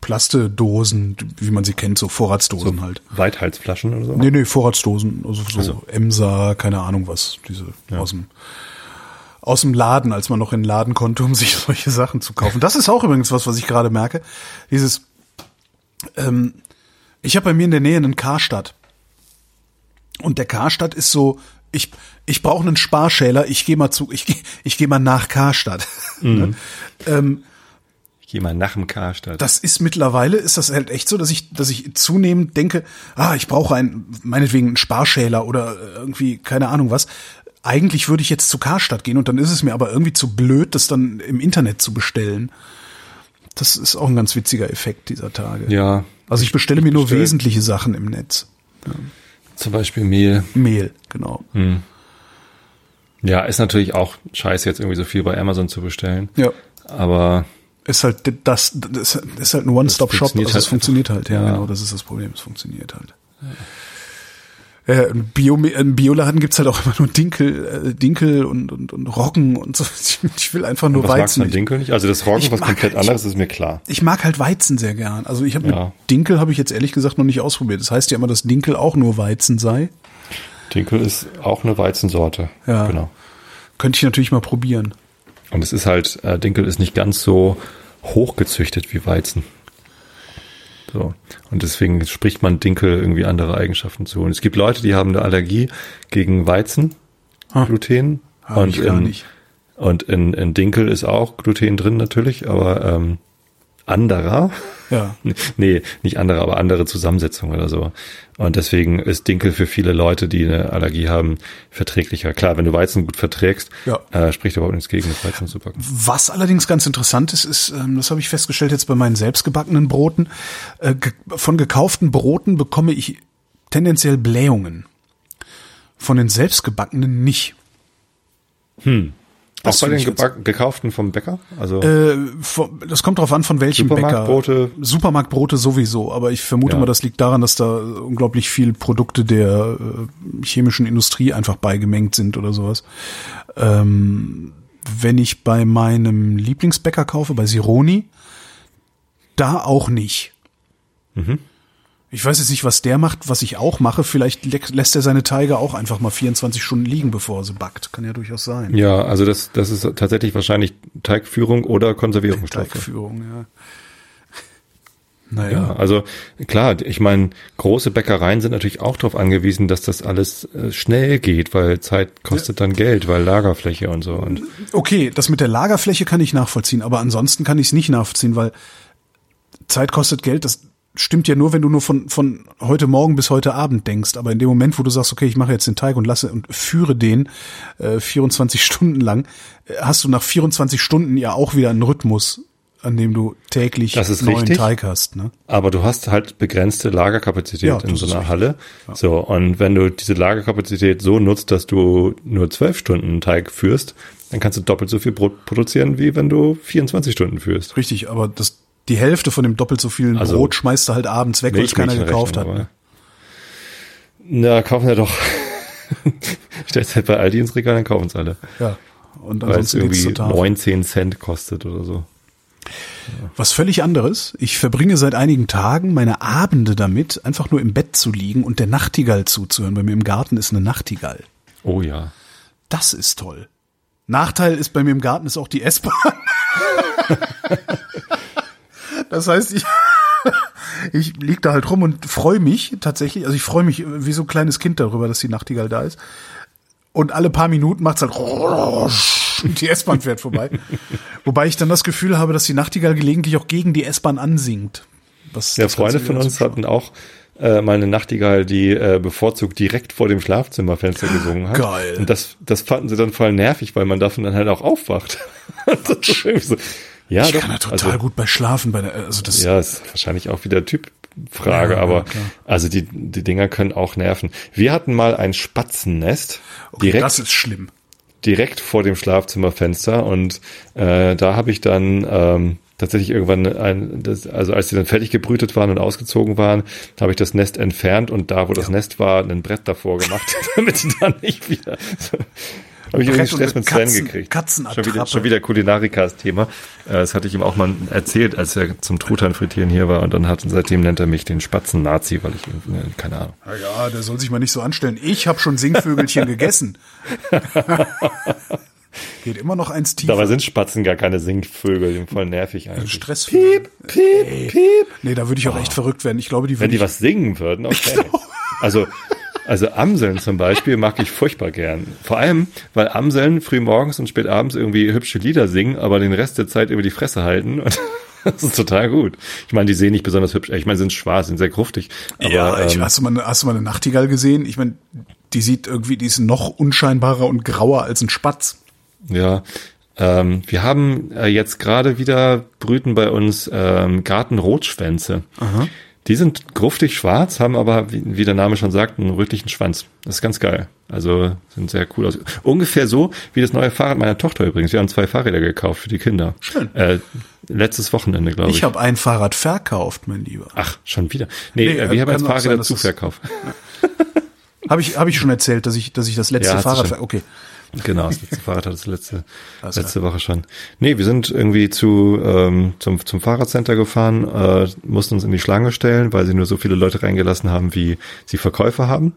Plastedosen, wie man sie kennt, so Vorratsdosen halt. Weithalsflaschen oder so? Nee, nee, Vorratsdosen, also so Also. Emsa, keine Ahnung was, diese aus dem aus dem Laden, als man noch in den Laden konnte, um *laughs* sich solche Sachen zu kaufen. Das ist auch übrigens was, was ich gerade merke. Dieses, ähm, ich habe bei mir in der Nähe einen Karstadt. Und der Karstadt ist so, ich, ich brauche einen Sparschäler, ich gehe mal zu, ich, geh- ich gehe mal nach Karstadt. *laughs* Ne? Ähm, Ich gehe mal nach dem Karstadt. das ist mittlerweile, ist das halt echt so, dass ich, dass ich zunehmend denke, ah, ich brauche einen, meinetwegen einen Sparschäler oder irgendwie, keine Ahnung was. Eigentlich würde ich jetzt zu Karstadt gehen und dann ist es mir aber irgendwie zu blöd, das dann im Internet zu bestellen. Das ist auch ein ganz witziger Effekt dieser Tage. ja, Also ich bestelle mir nur bestell- wesentliche Sachen im Netz. zum Beispiel Mehl. Mehl, genau. Ja, ist natürlich auch scheiße, jetzt irgendwie so viel bei Amazon zu bestellen. Ja. Aber Ist halt das, das ist halt ein One-Stop-Shop, also es halt funktioniert halt, ja, Ja. genau, das ist das Problem, es funktioniert halt. Äh, Im Bio, im Bioladen gibt's halt auch immer nur Dinkel, äh, Dinkel und, und, und Roggen und so. *laughs* Ich will einfach nur was magst du Weizen. Dinkel nicht? Also das Roggen, Ich was komplett ich- anderes, ist mir klar. Ich mag halt Weizen sehr gern. Also ich habe Ja. Dinkel habe ich jetzt ehrlich gesagt noch nicht ausprobiert. Das heißt ja immer, dass Dinkel auch nur Weizen sei. Dinkel ist auch eine Weizensorte. Ja. Genau. Könnte ich natürlich mal probieren. Und es ist halt, äh, Dinkel ist nicht ganz so hochgezüchtet wie Weizen. So. Und deswegen spricht man Dinkel irgendwie andere Eigenschaften zu. Und es gibt Leute, die haben eine Allergie gegen Weizen, Ah. Gluten. Und in, nicht. Und in, in Dinkel ist auch Gluten drin natürlich, aber ähm, anderer. Ja. *laughs* Nee, nicht andere, aber andere Zusammensetzung oder so. Und deswegen ist Dinkel für viele Leute, die eine Allergie haben, verträglicher. Klar, wenn du Weizen gut verträgst, Ja. äh, spricht überhaupt nichts gegen das Weizen zu backen. Was allerdings ganz interessant ist, ist, ähm, das habe ich festgestellt jetzt bei meinen selbstgebackenen Broten, äh, ge von gekauften Broten bekomme ich tendenziell Blähungen. Von den selbstgebackenen nicht. Das Auch bei den gekauften vom Bäcker? Also Äh, von, das kommt drauf an, von welchem Bäcker. Supermarktbrote? Supermarktbrote sowieso, aber ich vermute Ja. mal, das liegt daran, dass da unglaublich viel Produkte der äh, chemischen Industrie einfach beigemengt sind oder sowas. Ähm, wenn ich bei meinem Lieblingsbäcker kaufe, bei Sironi, da auch nicht. Ich weiß jetzt nicht, was der macht, was ich auch mache. Vielleicht lä- lässt er seine Teige auch einfach mal 24 Stunden liegen, bevor er sie backt. Kann ja durchaus sein. ja, also das, das ist tatsächlich wahrscheinlich Teigführung oder Konservierungsstoffe. Teigführung, ja. Ja, Naja. also klar, ich meine, große Bäckereien sind natürlich auch darauf angewiesen, dass das alles äh, schnell geht, weil Zeit kostet dann Geld, weil Lagerfläche und so. Und Okay, das mit der Lagerfläche kann ich nachvollziehen, aber ansonsten kann ich es nicht nachvollziehen, weil Zeit kostet Geld, das stimmt ja nur, wenn du nur von, von heute Morgen bis heute Abend denkst. Aber in dem Moment, wo du sagst, okay, ich mache jetzt den Teig und lasse und führe den äh, 24 *laughs* Stunden lang, äh, hast du nach 24 Stunden ja auch wieder einen Rhythmus, an dem du täglich Das ist neuen richtig. Teig hast. Ne? Aber du hast halt begrenzte Lagerkapazität Ja, in so einer. Halle. So, und wenn du diese Lagerkapazität so nutzt, dass du nur zwölf Stunden Teig führst, dann kannst du doppelt so viel Brot produzieren, wie wenn du 24 Stunden führst. Richtig, aber das die Hälfte von dem doppelt so vielen Also, Brot schmeißt du halt abends weg, weil es keiner gekauft hat. Ne? Na, kaufen wir doch. *laughs* Stellst halt bei Aldi ins Regal, dann kaufen es alle. Ja. Und Weil es ansonsten irgendwie zur Tafel. 19 Cent kostet oder so. Was völlig anderes. Ich verbringe seit einigen Tagen meine Abende damit, einfach nur im Bett zu liegen und der Nachtigall zuzuhören. Bei mir im Garten ist eine Nachtigall. Oh ja. Das ist toll. Nachteil ist bei mir im Garten ist auch die S-Bahn. *laughs* Das heißt, ich, *laughs* ich lieg da halt rum und freue mich tatsächlich. Also ich freue mich wie so ein kleines Kind darüber, dass die Nachtigall da ist. Und alle paar Minuten macht's halt *laughs* und die S-Bahn fährt vorbei. *laughs* Wobei ich dann das Gefühl habe, dass die Nachtigall gelegentlich auch gegen die S-Bahn ansingt. Was Ja, Freunde von uns hatten auch äh, mal eine Nachtigall, die äh, bevorzugt direkt vor dem Schlafzimmerfenster gesungen hat. Geil. Und das, das fanden sie dann voll nervig, weil man davon dann halt auch aufwacht. das ist irgendwie so, ja, Ich doch, kann ja total also, gut bei Schlafen bei der, also das, Ja, ist wahrscheinlich auch wieder Typfrage, Ja, aber ja, also die, die Dinger können auch nerven. Wir hatten mal ein Spatzennest okay, direkt, das ist schlimm. direkt vor dem Schlafzimmerfenster und äh, da habe ich dann ähm, tatsächlich irgendwann ein, das, also als die dann fertig gebrütet waren und ausgezogen waren, habe ich das Nest entfernt und da, wo das Nest war, ein Brett davor gemacht, *laughs* damit sie dann nicht wieder. So, habe ich und Stress mit Sven Katzen- gekriegt. Katzenattrappe. Schon wieder, schon wieder Kulinarikas Thema. Äh, Das hatte ich ihm auch mal erzählt, als er zum Truthahn frittieren hier war und dann hat seitdem nennt er mich den Spatzen-Nazi, weil ich irgendwie, keine Ahnung. Na ja, der soll sich mal nicht so anstellen. Ich habe schon Singvögelchen *laughs* gegessen. *laughs* Geht immer noch eins tiefer. Dabei sind Spatzen gar keine Singvögel, die sind voll nervig eigentlich. Stress. Piep, piep, piep. Nee, da würde ich auch echt verrückt werden. Ich glaube, die Wenn würde die was singen würden, okay. Also, also Amseln zum Beispiel mag ich furchtbar gern. Vor allem, weil Amseln früh morgens und spät abends irgendwie hübsche Lieder singen, aber den Rest der Zeit über die Fresse halten. *laughs* Und das ist total gut. Ich meine, die sehen nicht besonders hübsch. Ich meine, sind schwarz, sind sehr gruftig. Aber, ja, ich, ähm, hast, du mal, eine- hast du mal eine Nachtigall gesehen? Ich meine, die sieht irgendwie, die ist noch unscheinbarer und grauer als ein Spatz. Ja, ähm, wir haben äh, jetzt gerade wieder brüten bei uns ähm, Gartenrotschwänze. Die sind gruftig schwarz, haben aber, wie, der Name schon sagt, einen rötlichen Schwanz. Das ist ganz geil. Also sind sehr cool aus. Ungefähr so wie das neue Fahrrad meiner Tochter übrigens. Wir haben zwei Fahrräder gekauft für die Kinder. Schön. Äh, letztes Wochenende, glaube ich. Ich habe ein Fahrrad verkauft, mein Lieber. Ach, schon wieder. Nee, Nee, äh, äh, wir haben kann jetzt auch Fahrräder sein, *laughs* Habe ich, hab ich schon erzählt, dass ich, dass ich das letzte Ja, Fahrrad, schon. okay. Genau, das letzte Fahrrad hat das letzte, *laughs* Alles letzte Woche schon. Nee, wir sind irgendwie zu, ähm, zum, zum Fahrradcenter gefahren, äh, mussten uns in die Schlange stellen, weil sie nur so viele Leute reingelassen haben, wie sie Verkäufer haben.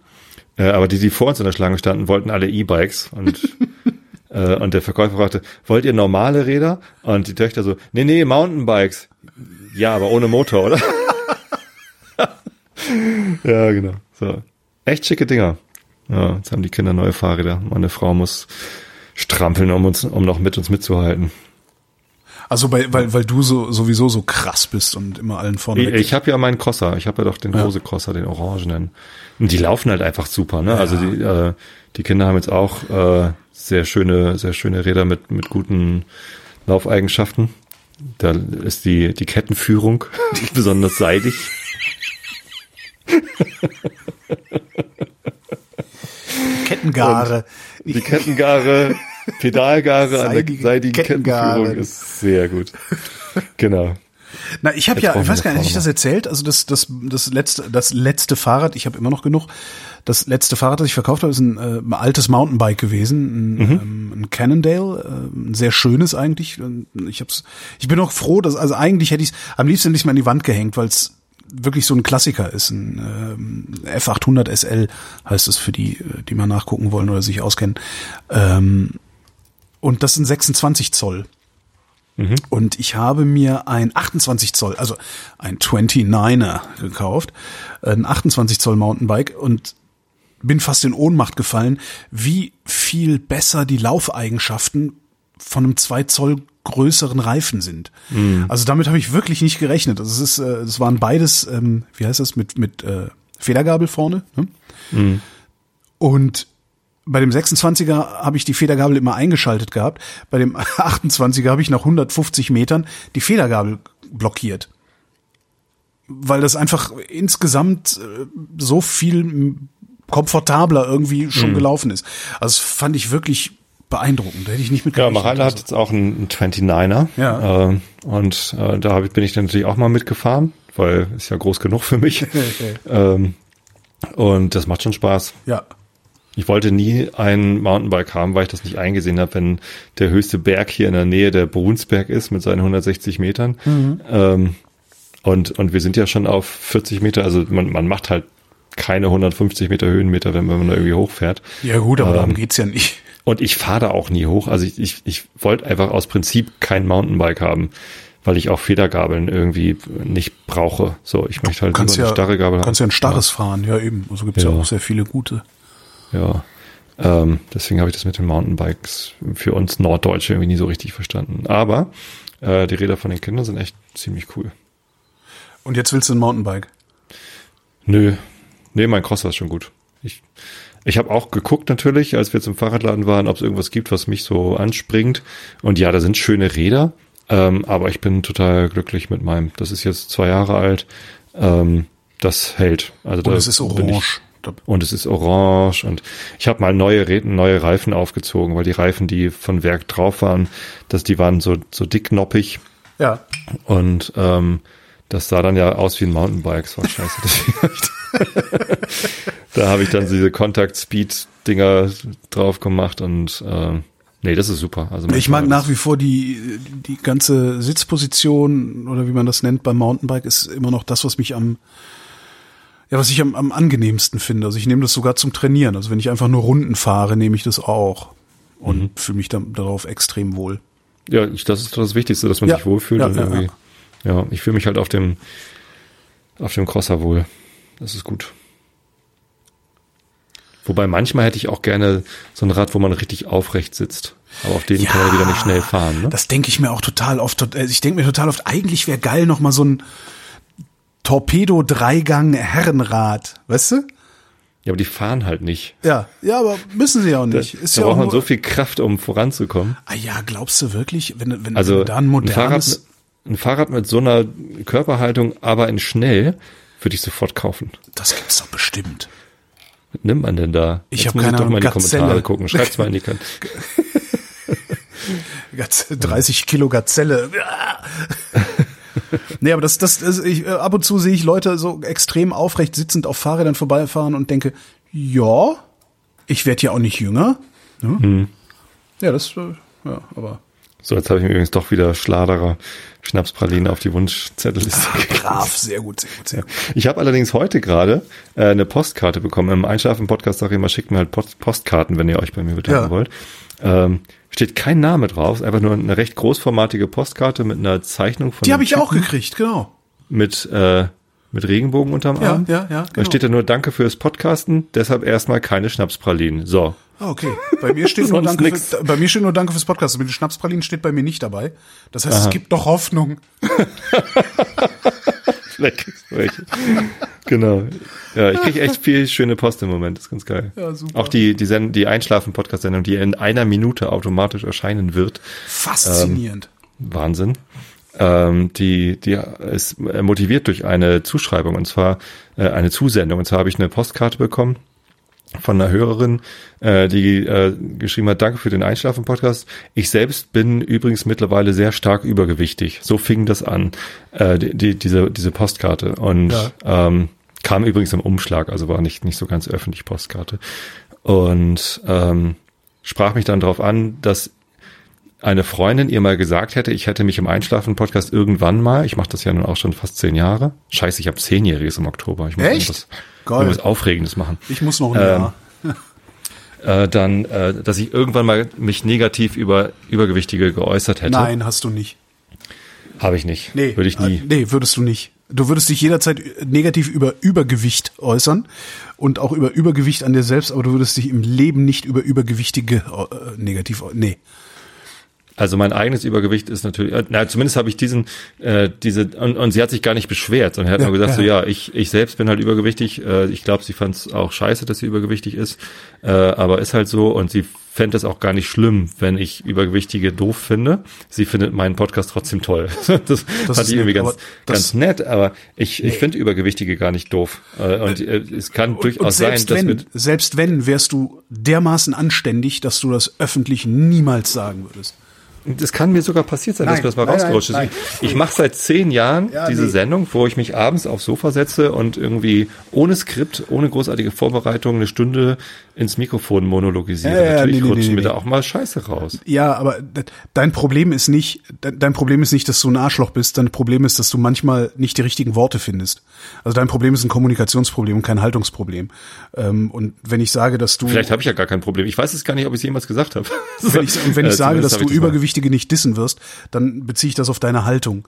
Äh, aber die, die vor uns in der Schlange standen, wollten alle E-Bikes und *laughs* äh, und der Verkäufer fragte, wollt ihr normale Räder? Und die Töchter so, nee, nee, Mountainbikes. Ja, aber ohne Motor, oder? *laughs* ja, genau. So. Echt schicke Dinger. Ja, jetzt haben die Kinder neue Fahrräder. Meine Frau muss strampeln, um uns, um noch mit uns mitzuhalten. Also bei, weil, weil du so sowieso so krass bist und immer allen vorne Ich, ich habe ja meinen Crosser. Ich habe ja doch den Ja. Rose Crosser, den orangenen. Und die laufen halt einfach super. Ne? Also die, äh, die Kinder haben jetzt auch äh, sehr schöne, sehr schöne Räder mit mit guten Laufeigenschaften. Da ist die die Kettenführung *laughs* besonders seidig. *laughs* Kettengare. Die Kettengare, *laughs* Pedalgare an der Seidige seidigen. Kettenführung ist sehr gut. Genau. Na, ich habe ja, ich weiß gar nicht, hatte ich das erzählt? Also das, das, das letzte, das letzte Fahrrad, ich habe immer noch genug. Das letzte Fahrrad, das ich verkauft habe, ist ein äh, altes Mountainbike gewesen, ein, ähm, ein Cannondale, äh, ein sehr schönes eigentlich. Und Ich hab's, ich bin auch froh, dass also eigentlich hätte ich am liebsten hätte ich mal an die Wand gehängt, weil es wirklich so ein Klassiker ist. Ein ähm, F800 SL heißt es für die, äh, die mal nachgucken wollen oder sich auskennen. Ähm, und das sind 26 Zoll. Und ich habe mir ein 28 Zoll, also ein 29er gekauft, ein 28 Zoll Mountainbike und bin fast in Ohnmacht gefallen, wie viel besser die Laufeigenschaften von einem 2 Zoll größeren Reifen sind. Also damit habe ich wirklich nicht gerechnet. Also es ist, äh, es waren beides, ähm, wie heißt das, mit, mit äh, Federgabel vorne. Ne? Und bei dem 26er habe ich die Federgabel immer eingeschaltet gehabt. Bei dem *laughs* 28er habe ich nach 150 Metern die Federgabel blockiert. Weil das einfach insgesamt äh, so viel komfortabler irgendwie schon gelaufen ist. Also das fand ich wirklich beeindruckend. Da hätte ich nicht mit Ja. Mareile hat jetzt auch einen, einen 29er. Ja. Äh, und äh, da hab bin ich dann natürlich auch mal mitgefahren, weil ist ja groß genug für mich. *laughs* ähm, und das macht schon Spaß. Ja. Ich wollte nie ein Mountainbike haben, weil ich das nicht eingesehen habe, wenn der höchste Berg hier in der Nähe der Brunsberg ist mit seinen 160 Metern. Ähm, und, und wir sind ja schon auf 40 Meter, also man, man macht halt keine 150 Meter Höhenmeter, wenn man da irgendwie hochfährt. Ja gut, aber darum Ähm, geht's ja nicht. Und ich fahre da auch nie hoch. Also ich, ich, ich wollte einfach aus Prinzip kein Mountainbike haben, weil ich auch Federgabeln irgendwie nicht brauche. So, ich möchte halt kannst lieber ja, eine starre Gabel kannst ja ein starres fahren, ja eben. Also gibt's ja. Ja. auch sehr viele gute. Ja. Ähm, deswegen habe ich das mit den Mountainbikes für uns Norddeutsche irgendwie nie so richtig verstanden. Aber äh, die Räder von den Kindern sind echt ziemlich cool. Und jetzt willst du ein Mountainbike. Nö. Nee, mein Crosser ist schon gut. Ich, ich habe auch geguckt natürlich, als wir zum Fahrradladen waren, ob es irgendwas gibt, was mich so anspringt. Und ja, da sind schöne Räder. Ähm, aber ich bin total glücklich mit meinem. Das ist jetzt zwei Jahre alt. Ähm, das hält. Also Und da es ist ich- orange. Da- und es ist orange und ich habe mal neue Räten, neue Reifen aufgezogen, weil die Reifen, die von Werk drauf waren, dass die waren so so dicknoppig Ja. und ähm, das sah dann ja aus wie ein Mountainbike, das war scheiße. Deswegen ich- *laughs* *laughs* da habe ich dann diese Contact Speed Dinger drauf gemacht und ähm, nee, das ist super. Also Ich mag nach wie vor die, die ganze Sitzposition oder wie man das nennt beim Mountainbike ist immer noch das, was mich am, ja, was ich am, am angenehmsten finde. Also ich nehme das sogar zum Trainieren. Also wenn ich einfach nur Runden fahre, nehme ich das auch und Mhm. fühle mich dann darauf extrem wohl. Ja, ich, das ist das Wichtigste, dass man Ja, sich wohlfühlt. ja, und ja, irgendwie, ja, ich fühle mich halt auf dem, auf dem Crosser wohl. Das ist gut. Wobei manchmal hätte ich auch gerne so ein Rad, wo man richtig aufrecht sitzt. Aber auf dem kann man wieder nicht schnell fahren. Ne? Das denke ich mir auch total oft. Also Ich denke mir total oft, eigentlich wäre geil noch mal so ein Torpedo-Dreigang Herrenrad, weißt du? Ja, aber die fahren halt nicht. Ja, ja, aber müssen sie ja auch Da, nicht. Ist da ja auch braucht man so viel Kraft, um voranzukommen. Ah ja, glaubst du wirklich, wenn, wenn, Also da ein ein Fahrrad, modernes, ein Fahrrad mit so einer Körperhaltung, aber in schnell, würde ich sofort kaufen. das gibt's doch bestimmt. Was nimmt man denn da? Ich Jetzt hab muss keine doch Ahnung, mal in die Gazelle. Kommentare gucken. Schreibt's mal in die Kommentare. Gaz- 30 Kilo Gazelle. nee, aber das, das, das ich, äh, ab und zu sehe ich Leute so extrem aufrecht sitzend auf Fahrrädern vorbeifahren und denke, ja, ich werde ja auch nicht jünger. Ne? Hm. Ja, das, äh, ja, aber. So, jetzt habe ich mir übrigens doch wieder Schladerer Schnapspralinen auf die Wunschzettelliste gekriegt. Brav, sehr gut, sehr gut, sehr gut. Ich habe allerdings heute gerade äh, eine Postkarte bekommen. Im Einschlafen-Podcast sage ich immer, schickt mir halt Post Postkarten, wenn ihr euch bei mir bedanken Ja. wollt. Ähm, steht kein Name drauf, einfach nur eine recht großformatige Postkarte mit einer Zeichnung von Die habe ich auch Typen gekriegt, genau. mit äh, mit Regenbogen unterm Ja, Arm. ja, ja, Da genau. steht da nur Danke fürs Podcasten, deshalb erstmal keine Schnapspralinen. So. Ah, okay. Bei mir steht *laughs* nur Danke nix. für, bei mir steht nur Danke fürs Podcast. Mit den Schnapspralinen steht bei mir nicht dabei. Das heißt, es gibt noch Hoffnung. *laughs* Weg. Welche. genau. Ja, ich kriege echt viel schöne Post im Moment. Das ist ganz geil. Ja, super. Auch die, die, Send die Einschlafen-Podcast-Sendung, die in einer Minute automatisch erscheinen wird. Faszinierend. Wahnsinn. Ähm, die, die ist motiviert durch eine Zuschreibung und zwar äh, eine Zusendung. Und zwar habe ich eine Postkarte bekommen von einer Hörerin, äh, die äh, geschrieben hat, danke für den Einschlafen-Podcast. Ich selbst bin übrigens mittlerweile sehr stark übergewichtig. So fing das an, äh, die, die, diese, diese Postkarte. Und Ja. ähm, kam übrigens im Umschlag, also war nicht, nicht so ganz öffentlich Postkarte. Und ähm, sprach mich dann darauf an, dass eine Freundin ihr mal gesagt hätte, ich hätte mich im Einschlafen-Podcast irgendwann mal, ich mache das ja nun auch schon fast zehn Jahre. Scheiße, ich habe zehnjähriges im Oktober. Ich muss Echt? irgendwas, Aufregendes machen. Ich muss noch ein Ähm, Jahr. *laughs* Äh, dann, äh, dass ich irgendwann mal mich negativ über Übergewichtige geäußert hätte. Nein, hast du nicht. Habe ich nicht. Nee, Würde ich nie. äh, Nee, würdest du nicht. Du würdest dich jederzeit negativ über Übergewicht äußern und auch über Übergewicht an dir selbst, aber du würdest dich im Leben nicht über Übergewichtige äh, negativ, nee. Also mein eigenes Übergewicht ist natürlich, äh, na zumindest habe ich diesen, äh, diese, und, und sie hat sich gar nicht beschwert, sondern hat Ja, nur gesagt, ja, so ja. ich, ich selbst bin halt übergewichtig, äh, ich glaube, sie fand es auch scheiße, dass sie übergewichtig ist, äh, aber ist halt so und sie fände es auch gar nicht schlimm, wenn ich Übergewichtige doof finde. Sie findet meinen Podcast trotzdem toll. *laughs* das Das fand ist ich irgendwie ganz, das- ganz nett, aber ich, ich finde Übergewichtige gar nicht doof. Äh, und äh, es kann Und durchaus sein, selbst dass wenn, mit selbst wenn, wärst du dermaßen anständig, dass du das öffentlich niemals sagen würdest. Das kann mir sogar passiert sein, dass Nein, mir das mal nein, rausgerutscht nein, ist. Ich, ich mache seit zehn Jahren Ja, diese nee. Sendung, wo ich mich abends aufs Sofa setze und irgendwie ohne Skript, ohne großartige Vorbereitung eine Stunde ins Mikrofon monologisiere. Ja, ja, Natürlich nee, rutschen nee, mir da auch mal Scheiße raus. Ja, aber dein Problem ist nicht, de- dein Problem ist nicht, dass du ein Arschloch bist. Dein Problem ist, dass du manchmal nicht die richtigen Worte findest. Also dein Problem ist ein Kommunikationsproblem und kein Haltungsproblem. Ähm, und wenn ich sage, dass du Vielleicht habe ich ja gar kein Problem. Ich weiß es gar nicht, ob ich es jemals gesagt habe. wenn ich, und wenn ich *laughs* Äh, sage, dass du das übergewichtig Richtige nicht dissen wirst, dann beziehe ich das auf deine Haltung.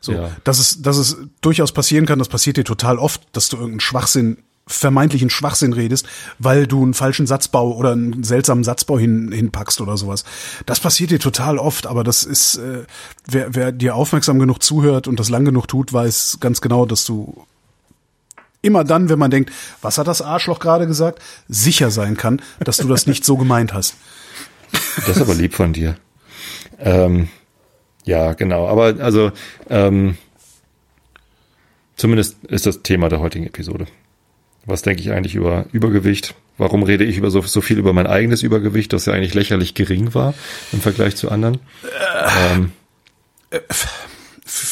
So, Ja. dass es, dass es durchaus passieren kann, das passiert dir total oft, dass du irgendeinen Schwachsinn, vermeintlichen Schwachsinn redest, weil du einen falschen Satzbau oder einen seltsamen Satzbau hin, hinpackst oder sowas. Das passiert dir total oft, aber das ist, äh, wer, wer dir aufmerksam genug zuhört und das lang genug tut, weiß ganz genau, dass du immer dann, wenn man denkt, was hat das Arschloch gerade gesagt, sicher sein kann, dass du das nicht so gemeint hast. Das ist aber lieb von dir. Ähm, ja, genau. Aber also ähm, zumindest ist das Thema der heutigen Episode. Was denke ich eigentlich über Übergewicht? Warum rede ich über so, so viel über mein eigenes Übergewicht, das ja eigentlich lächerlich gering war im Vergleich zu anderen? Ähm,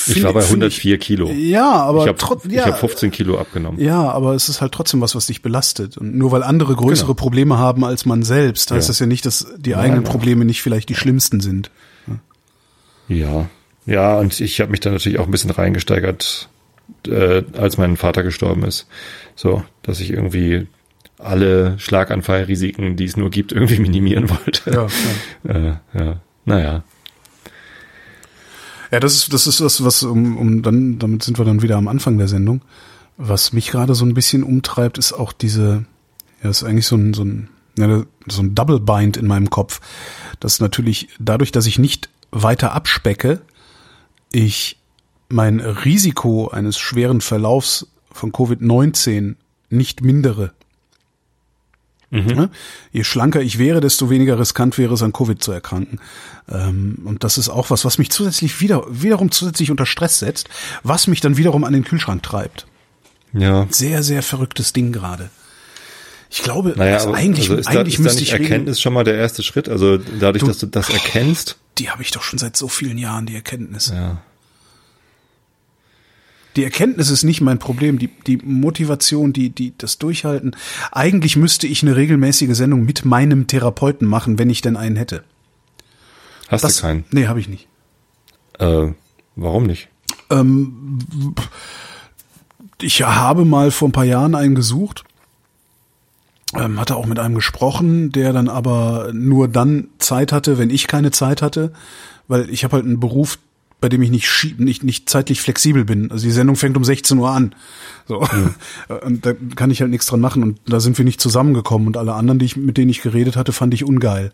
ich war bei 104 Kilo. Ja, aber ich habe ich ja. hab 15 Kilo abgenommen. Ja, aber es ist halt trotzdem was, was dich belastet. Und nur weil andere größere Genau. Probleme haben als man selbst, heißt Ja. das ja nicht, dass die Nein, eigenen nein. Probleme nicht vielleicht die schlimmsten sind. Ja, ja, und ich habe mich da natürlich auch ein bisschen reingesteigert, äh, als mein Vater gestorben ist. So, dass ich irgendwie alle Schlaganfallrisiken, die es nur gibt, *laughs* irgendwie minimieren wollte. Ja, *laughs* Äh, ja. Naja. Ja, das ist, das ist das, was, um, um dann, damit sind wir dann wieder am Anfang der Sendung. Was mich gerade so ein bisschen umtreibt, ist auch diese, ja, ist eigentlich so ein, so ein, ja, so ein Double Bind in meinem Kopf. Das natürlich dadurch, dass ich nicht weiter abspecke, ich mein Risiko eines schweren Verlaufs von Covid-19 nicht mindere. Ne? Je schlanker ich wäre, desto weniger riskant wäre es, an Covid zu erkranken. Ähm, und das ist auch was, was mich zusätzlich wieder, wiederum zusätzlich unter Stress setzt, was mich dann wiederum an den Kühlschrank treibt. Ja. Sehr, sehr verrücktes Ding gerade. Ich glaube, Naja, also eigentlich, also ist, da, eigentlich ist da müsste nicht Erkenntnis schon mal der erste Schritt? Also dadurch, Du- dass du das erkennst. Die habe ich doch schon seit so vielen Jahren, die Erkenntnis. Ja. Die Erkenntnis ist nicht mein Problem, die, die Motivation, die, die, das Durchhalten. Eigentlich müsste ich eine regelmäßige Sendung mit meinem Therapeuten machen, wenn ich denn einen hätte. Hast Das, du keinen? Nee, habe ich nicht. Äh, warum nicht? Ähm, ich habe mal vor ein paar Jahren einen gesucht, ähm, hatte auch mit einem gesprochen, der dann aber nur dann Zeit hatte, wenn ich keine Zeit hatte, weil ich habe halt einen Beruf, bei dem ich nicht, schie- nicht, nicht zeitlich flexibel bin. Also die Sendung fängt um 16 Uhr an. So. *laughs* Und da kann ich halt nichts dran machen. Und da sind wir nicht zusammengekommen. Und alle anderen, die ich, mit denen ich geredet hatte, fand ich ungeil.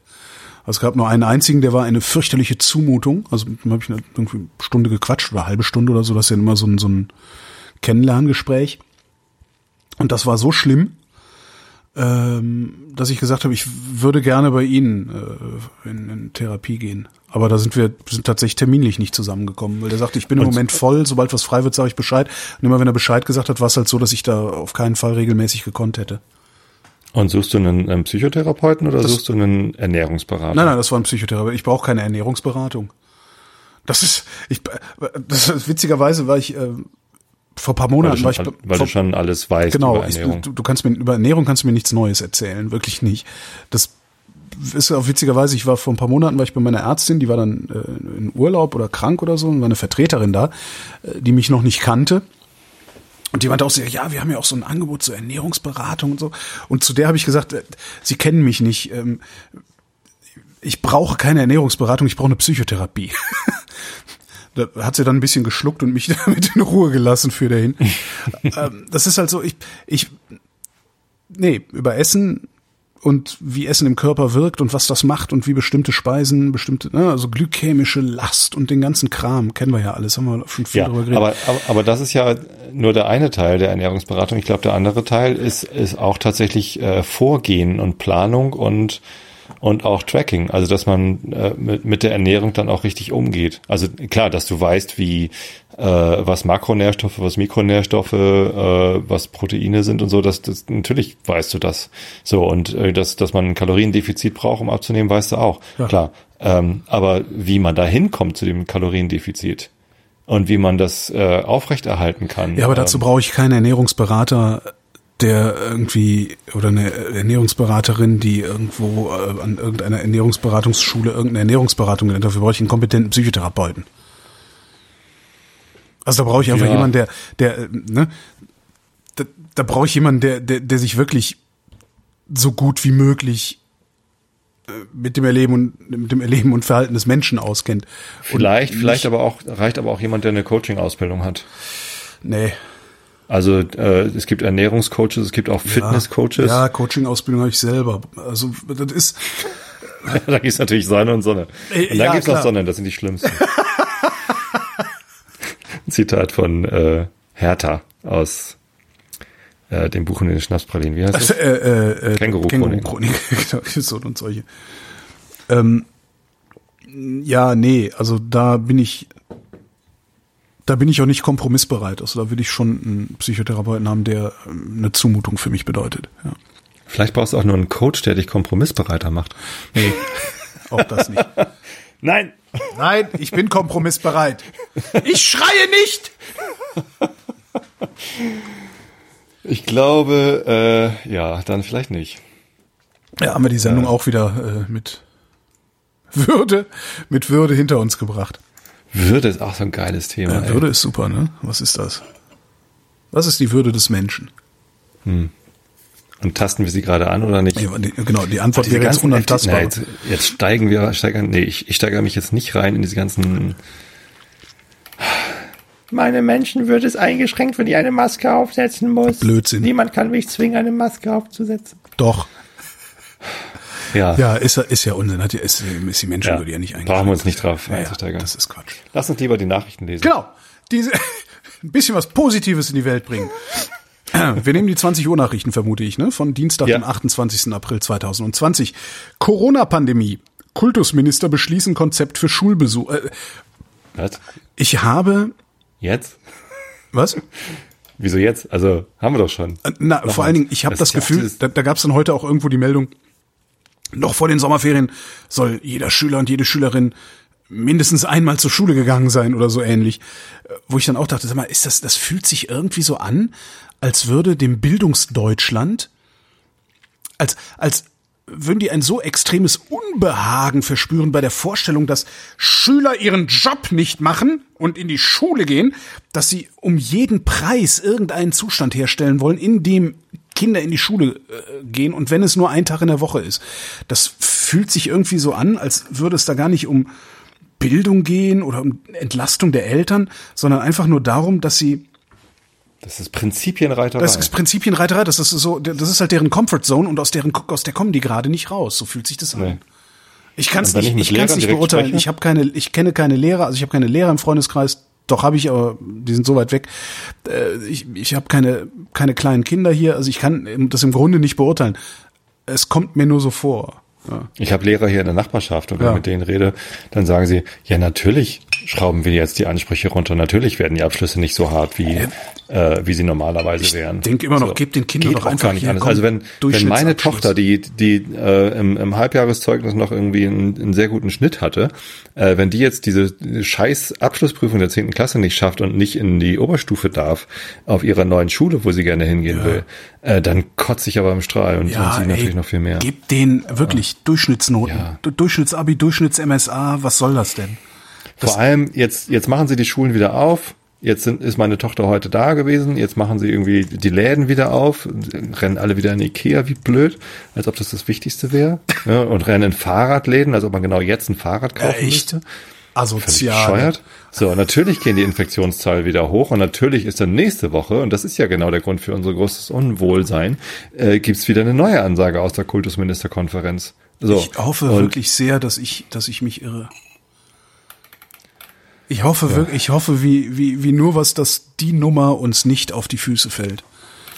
Also es gab nur einen einzigen, der war eine fürchterliche Zumutung. Also mit dem habe ich eine- irgendwie eine Stunde gequatscht oder eine halbe Stunde oder so. Das ist ja immer so ein, so ein Kennenlerngespräch. Und das war so schlimm, ähm, dass ich gesagt habe, ich würde gerne bei Ihnen äh, in, in Therapie gehen. Aber da sind wir sind tatsächlich terminlich nicht zusammengekommen, weil der sagte, ich bin im Und- Moment voll, sobald was frei wird, sage ich Bescheid. Und immer wenn er Bescheid gesagt hat, war es halt so, dass ich da auf keinen Fall regelmäßig gekonnt hätte. Und suchst du einen, einen Psychotherapeuten oder Das- suchst du einen Ernährungsberater? Nein, nein, das war ein Psychotherapeut. Ich brauche keine Ernährungsberatung. Das ist, ich, das ist, witzigerweise war ich äh, vor ein paar Weil, Monaten du war schon, ich weil vor, du schon alles weißt genau, über ich, Ernährung. du, du kannst mir über Ernährung kannst du mir nichts Neues erzählen, wirklich nicht. Das ist auch witzigerweise, ich war vor ein paar Monaten war ich bei meiner Ärztin, die war dann äh, in Urlaub oder krank oder so und war eine Vertreterin da, äh, die mich noch nicht kannte. Und die meinte auch so, ja, wir haben ja auch so ein Angebot zur Ernährungsberatung und so. Und zu der habe ich gesagt, äh, Sie kennen mich nicht. Ähm, ich brauche keine Ernährungsberatung, ich brauche eine Psychotherapie. *laughs* da hat sie dann ein bisschen geschluckt und mich *laughs* damit in Ruhe gelassen für dahin. *laughs* ähm, das ist halt so, ich, ich, nee, über Essen und wie Essen im Körper wirkt und was das macht und wie bestimmte Speisen, bestimmte, ne, also glykämische Last und den ganzen Kram, kennen wir ja alles, haben wir schon viel Ja, drüber geredet. aber, aber, aber das ist ja nur der eine Teil der Ernährungsberatung. Ich glaube, der andere Teil ist, ist auch tatsächlich äh, Vorgehen und Planung und, und auch Tracking. Also, dass man äh, mit, mit der Ernährung dann auch richtig umgeht. Also klar, dass du weißt, wie äh, was Makronährstoffe, was Mikronährstoffe, äh, was Proteine sind und so, das, das natürlich weißt du das. So, und äh, dass, dass man ein Kaloriendefizit braucht, um abzunehmen, weißt du auch. Ja. Klar. Ähm, aber wie man da hinkommt zu dem Kaloriendefizit, und wie man das äh, aufrechterhalten kann. Ja, aber dazu ähm, brauche ich keinen Ernährungsberater, der irgendwie oder eine Ernährungsberaterin, die irgendwo äh, an irgendeiner Ernährungsberatungsschule irgendeine Ernährungsberatung hat. Dafür brauche ich einen kompetenten Psychotherapeuten. Also da brauche ich einfach Ja. jemanden, der, der, äh, ne, da, da brauche ich jemanden, der, der, der sich wirklich so gut wie möglich mit dem Erleben und mit dem Erleben und Verhalten des Menschen auskennt. Vielleicht, und vielleicht aber auch, reicht aber auch jemand, der eine Coaching-Ausbildung hat. Nee. Also äh, es gibt Ernährungscoaches, es gibt auch Fitnesscoaches. Ja, Coaching-Ausbildung habe ich selber. Also das ist. *laughs* da gibt's natürlich Sonne und Sonne. Äh, Und dann ja, gibt's klar. noch Sonne, das sind die schlimmsten. *laughs* Zitat von äh, Hertha aus äh, dem Buch in den Schnapspralinen. Wie heißt das? *laughs* Äh, äh, äh, Känguru-Chronik. Känguru-Chronik, genau, so und solche. Ähm, ja, nee, also da bin ich, da bin ich auch nicht kompromissbereit. Also da will ich schon einen Psychotherapeuten haben, der ähm, eine Zumutung für mich bedeutet. Ja. Vielleicht brauchst du auch nur einen Coach, der dich kompromissbereiter macht. Nee, auch das nicht. *laughs* Nein! Nein, ich bin kompromissbereit. Ich schreie nicht! Ich glaube, äh, ja, dann vielleicht nicht. Ja, haben wir die Sendung auch wieder äh, mit Würde, mit Würde hinter uns gebracht. Würde ist auch so ein geiles Thema. Ja, ey. Würde ist super, ne? Was ist das? Was ist die Würde des Menschen? Und tasten wir sie gerade an oder nicht? Ja, die, genau, die Antwort wäre jetzt ganzen unantastbar. Na, jetzt, jetzt steigen wir, steigern, nee, ich, ich steigere mich jetzt nicht rein in diese ganzen. Meine Menschenwürde ist eingeschränkt, wenn ich eine Maske aufsetzen muss. Blödsinn. Niemand kann mich zwingen, eine Maske aufzusetzen. Doch. Ja, Ja, ist, ja- ist ja Unsinn. Hat ja, ist, ist die Menschenwürde ja, nicht eigentlich. brauchen wir uns nicht drauf ja, ja, einzusteigern. Das ist Quatsch. Lass uns lieber die Nachrichten lesen. Genau. Diese, *laughs* ein bisschen was Positives in die Welt bringen. Wir nehmen die 20 Uhr Nachrichten, vermute ich, ne? Von Dienstag, Ja. dem 28. April 2020. Corona-Pandemie. Kultusminister beschließen Konzept für Schulbesuch. Äh, Was? Ich habe, Jetzt? was? Wieso jetzt? Also, haben wir doch schon. Äh, Na, Nochmal. vor allen Dingen, ich habe das, ja auch Gefühl, da, da gab es dann heute auch irgendwo die Meldung, noch vor den Sommerferien soll jeder Schüler und jede Schülerin mindestens einmal zur Schule gegangen sein oder so ähnlich. Äh, Wo ich dann auch dachte, sag mal, ist das, das fühlt sich irgendwie so an, als würde dem Bildungsdeutschland, als, als würden die ein so extremes Unbehagen verspüren bei der Vorstellung, dass Schüler ihren Job nicht machen und in die Schule gehen, dass sie um jeden Preis irgendeinen Zustand herstellen wollen, in dem Kinder in die Schule äh, gehen und wenn es nur ein Tag in der Woche ist. Das fühlt sich irgendwie so an, als würde es da gar nicht um Bildung gehen oder um Entlastung der Eltern, sondern einfach nur darum, dass sie Das ist Prinzipienreiterei. das ist Prinzipienreiterei, das ist so, das ist halt deren Comfort Zone und aus deren, aus der kommen die gerade nicht raus. So fühlt sich das an. Nee. Ich kann es nicht, ich ich kann's Lehrern nicht beurteilen. spreche? Ich habe keine, ich kenne keine Lehrer, also ich habe keine Lehrer im Freundeskreis. Doch habe ich, aber die sind so weit weg. Äh, Ich, ich habe keine, keine kleinen Kinder hier, also ich kann das im Grunde nicht beurteilen. Es kommt mir nur so vor. Ja. Ich habe Lehrer hier in der Nachbarschaft und wenn Ja. ich mit denen rede, dann sagen sie, ja natürlich schrauben wir jetzt die Ansprüche runter, natürlich werden die Abschlüsse nicht so hart wie äh, wie sie normalerweise wären. denk immer noch, gebt den Kindern Geht doch einfach gar nicht hier, anders. Also wenn wenn meine. Tochter, die die äh, im, im Halbjahreszeugnis noch irgendwie einen, einen sehr guten Schnitt hatte, äh, wenn die jetzt diese scheiß Abschlussprüfung der 10. Klasse nicht schafft und nicht in die Oberstufe darf auf ihrer neuen Schule, wo sie gerne hingehen will, äh, dann kotze ich aber im Strahl und, und sie natürlich noch viel mehr. Gebt denen wirklich Durchschnittsnoten. Ja. Du- Durchschnittsabi, Durchschnitts-MSA, was soll das denn? Vor allem jetzt, jetzt machen sie die Schulen wieder auf. Jetzt sind, ist meine Tochter heute da gewesen. Jetzt machen sie irgendwie die Läden wieder auf, rennen alle wieder in Ikea, wie blöd, als ob das das Wichtigste wäre. *laughs* Ja, und rennen in Fahrradläden, als ob man genau jetzt ein Fahrrad kaufen Echt? müsste. Asozial. bescheuert. So, natürlich gehen die Infektionszahlen wieder hoch und natürlich ist dann nächste Woche, und das ist ja genau der Grund für unser großes Unwohlsein, äh, gibt's wieder eine neue Ansage aus der Kultusministerkonferenz. So, Ich hoffe wirklich sehr, dass ich, dass ich mich irre. Ich hoffe wirklich, ich hoffe wie, wie, wie nur was, dass die Nummer uns nicht auf die Füße fällt.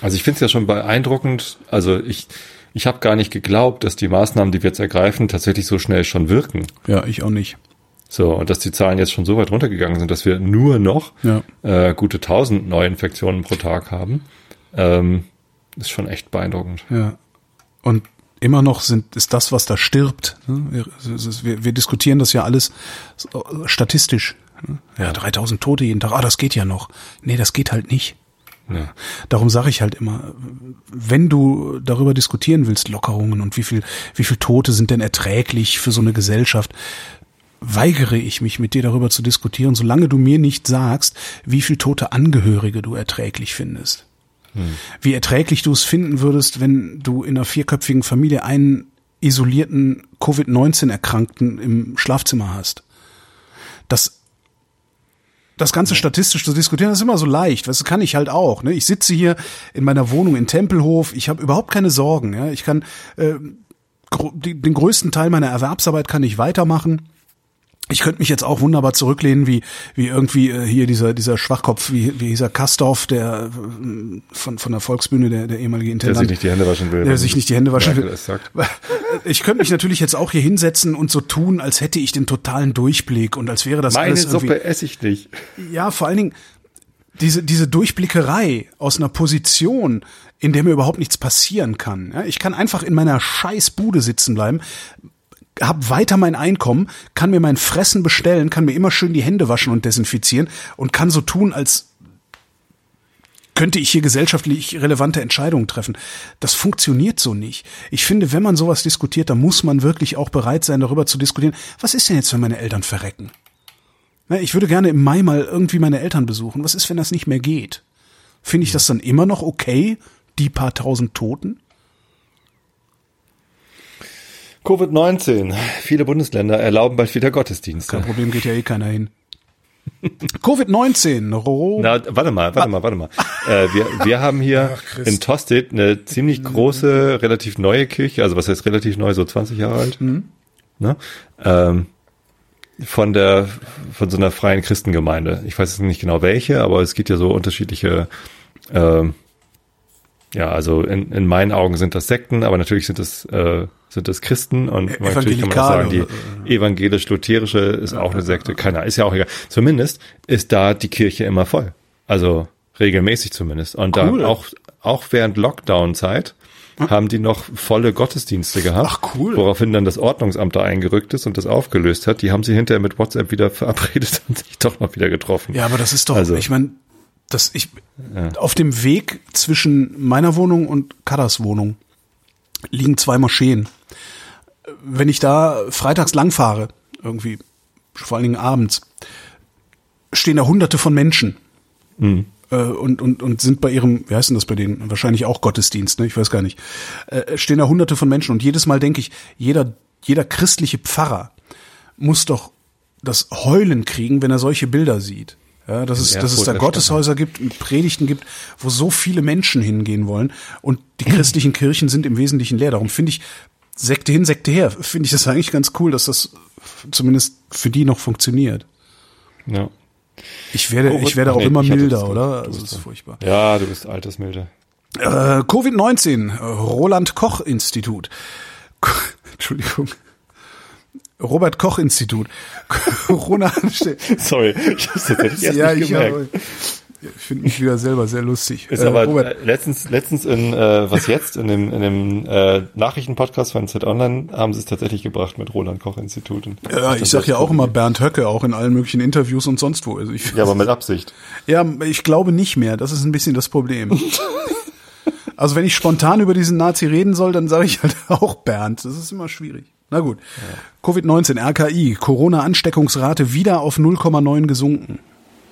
Also ich finde es ja schon beeindruckend. Also ich, ich habe gar nicht geglaubt, dass die Maßnahmen, die wir jetzt ergreifen, tatsächlich so schnell schon wirken. Ja, ich auch nicht. So, und dass die Zahlen jetzt schon so weit runtergegangen sind, dass wir nur noch Ja. äh, gute 1000 Neuinfektionen pro Tag haben, ähm, ist schon echt beeindruckend. Ja. Und immer noch sind, ist das, was da stirbt. ne? Wir, wir, wir diskutieren das ja alles statistisch. Ja, 3000 Tote jeden Tag. Ah, das geht ja noch. Nee, das geht halt nicht. Ja. Darum sage ich halt immer, wenn du darüber diskutieren willst, Lockerungen und wie viel, wie viel Tote sind denn erträglich für so eine Gesellschaft, weigere ich mich mit dir darüber zu diskutieren, solange du mir nicht sagst, wie viel tote Angehörige du erträglich findest. Wie erträglich du es finden würdest, wenn du in einer vierköpfigen Familie einen isolierten Covid-19-Erkrankten im Schlafzimmer hast. Das das Ganze statistisch zu diskutieren, das ist immer so leicht. Das kann ich halt auch. Ne? Ich sitze hier in meiner Wohnung in Tempelhof. Ich habe überhaupt keine Sorgen. Ja? Ich kann äh, den größten Teil meiner Erwerbsarbeit kann ich weitermachen ich könnte mich jetzt auch wunderbar zurücklehnen, wie, wie irgendwie äh, hier dieser, dieser Schwachkopf, wie, wie dieser Kastorf, der äh, von, von der Volksbühne, der, der ehemalige Intendant. Der sich nicht die Hände waschen will. Der sich nicht die Hände waschen will. *laughs* Ich könnte mich natürlich jetzt auch hier hinsetzen und so tun, als hätte ich den totalen Durchblick und als wäre das Meine alles Suppe esse ich nicht. Ja, vor allen Dingen diese, diese Durchblickerei aus einer Position, in der mir überhaupt nichts passieren kann. Ja, ich kann einfach in meiner scheiß Bude sitzen bleiben, habe weiter mein Einkommen, kann mir mein Fressen bestellen, kann mir immer schön die Hände waschen und desinfizieren und kann so tun, als könnte ich hier gesellschaftlich relevante Entscheidungen treffen. Das funktioniert so nicht. Ich finde, wenn man sowas diskutiert, dann muss man wirklich auch bereit sein, darüber zu diskutieren, was ist denn jetzt, wenn meine Eltern verrecken? Ich würde gerne im Mai mal irgendwie meine Eltern besuchen. Was ist, wenn das nicht mehr geht? Finde ich das dann immer noch okay, die paar tausend Toten? Covid-19. Viele Bundesländer erlauben bald wieder Gottesdienste. Kein Problem, geht ja eh keiner hin. *laughs* Covid-19. Na, warte mal, warte mal, warte mal. Äh, wir, wir haben hier Ach, in Tosted eine ziemlich große, relativ neue Kirche, also was heißt relativ neu, so 20 Jahre alt. Mhm. Ne? Ähm, von der, von so einer freien Christengemeinde. Ich weiß jetzt nicht genau welche, aber es gibt ja so unterschiedliche, ähm, ja, also in, in meinen Augen sind das Sekten, aber natürlich sind das äh, sind das Christen und natürlich kann man auch sagen, die evangelisch-lutherische ist auch eine Sekte. Keiner, ist ja auch egal. Zumindest ist da die Kirche immer voll. Also regelmäßig zumindest. Und cool. da auch, auch während Lockdown-Zeit hm? haben die noch volle Gottesdienste gehabt. Ach cool. Woraufhin dann das Ordnungsamt da eingerückt ist und das aufgelöst hat. Die haben sie hinterher mit WhatsApp wieder verabredet *laughs* und sich doch noch wieder getroffen. Ja, aber das ist doch, also, ich meine, das ich ja. auf dem Weg zwischen meiner Wohnung und Kadas Wohnung liegen zwei Moscheen. Wenn ich da freitags langfahre, irgendwie, vor allen Dingen abends, stehen da hunderte von Menschen. Mhm. Äh, und, und, und sind bei ihrem, wie heißt denn das bei denen? Wahrscheinlich auch Gottesdienst, ne? Ich weiß gar nicht. Äh, stehen da hunderte von Menschen und jedes Mal denke ich, jeder, jeder christliche Pfarrer muss doch das Heulen kriegen, wenn er solche Bilder sieht. Ja, dass es, dass es da Gotteshäuser gibt, Predigten gibt, wo so viele Menschen hingehen wollen und die *clears throat* christlichen Kirchen sind im Wesentlichen leer. Darum finde ich Sekte hin, Sekte her, finde ich das eigentlich ganz cool, dass das zumindest für die noch funktioniert. Ja. Ich werde, oh, ich werde auch nee, immer milder, oder? Also das ist furchtbar. Ja, du bist altersmilde. Äh, Covid-19, Roland Koch Institut. *laughs* Entschuldigung. Robert Koch Institut. *laughs* Corona Sorry, ich hab's tatsächlich erst ja, nicht gemerkt. ich finde mich wieder selber sehr lustig. Ist äh, aber Robert. letztens, letztens in äh, was jetzt in dem in dem äh, Nachrichtenpodcast von Z Online haben sie es tatsächlich gebracht mit Roland Koch Institut. Ja, ich sag ja auch immer Bernd Höcke, auch in allen möglichen Interviews und sonst wo. Also ich, ja, aber mit Absicht. *laughs* Ja, ich glaube nicht mehr. Das ist ein bisschen das Problem. *laughs* also wenn ich spontan über diesen Nazi reden soll, dann sage ich halt auch Bernd. Das ist immer schwierig. Na gut. Ja. Covid-19, RKI, Corona-Ansteckungsrate wieder auf 0,9 gesunken.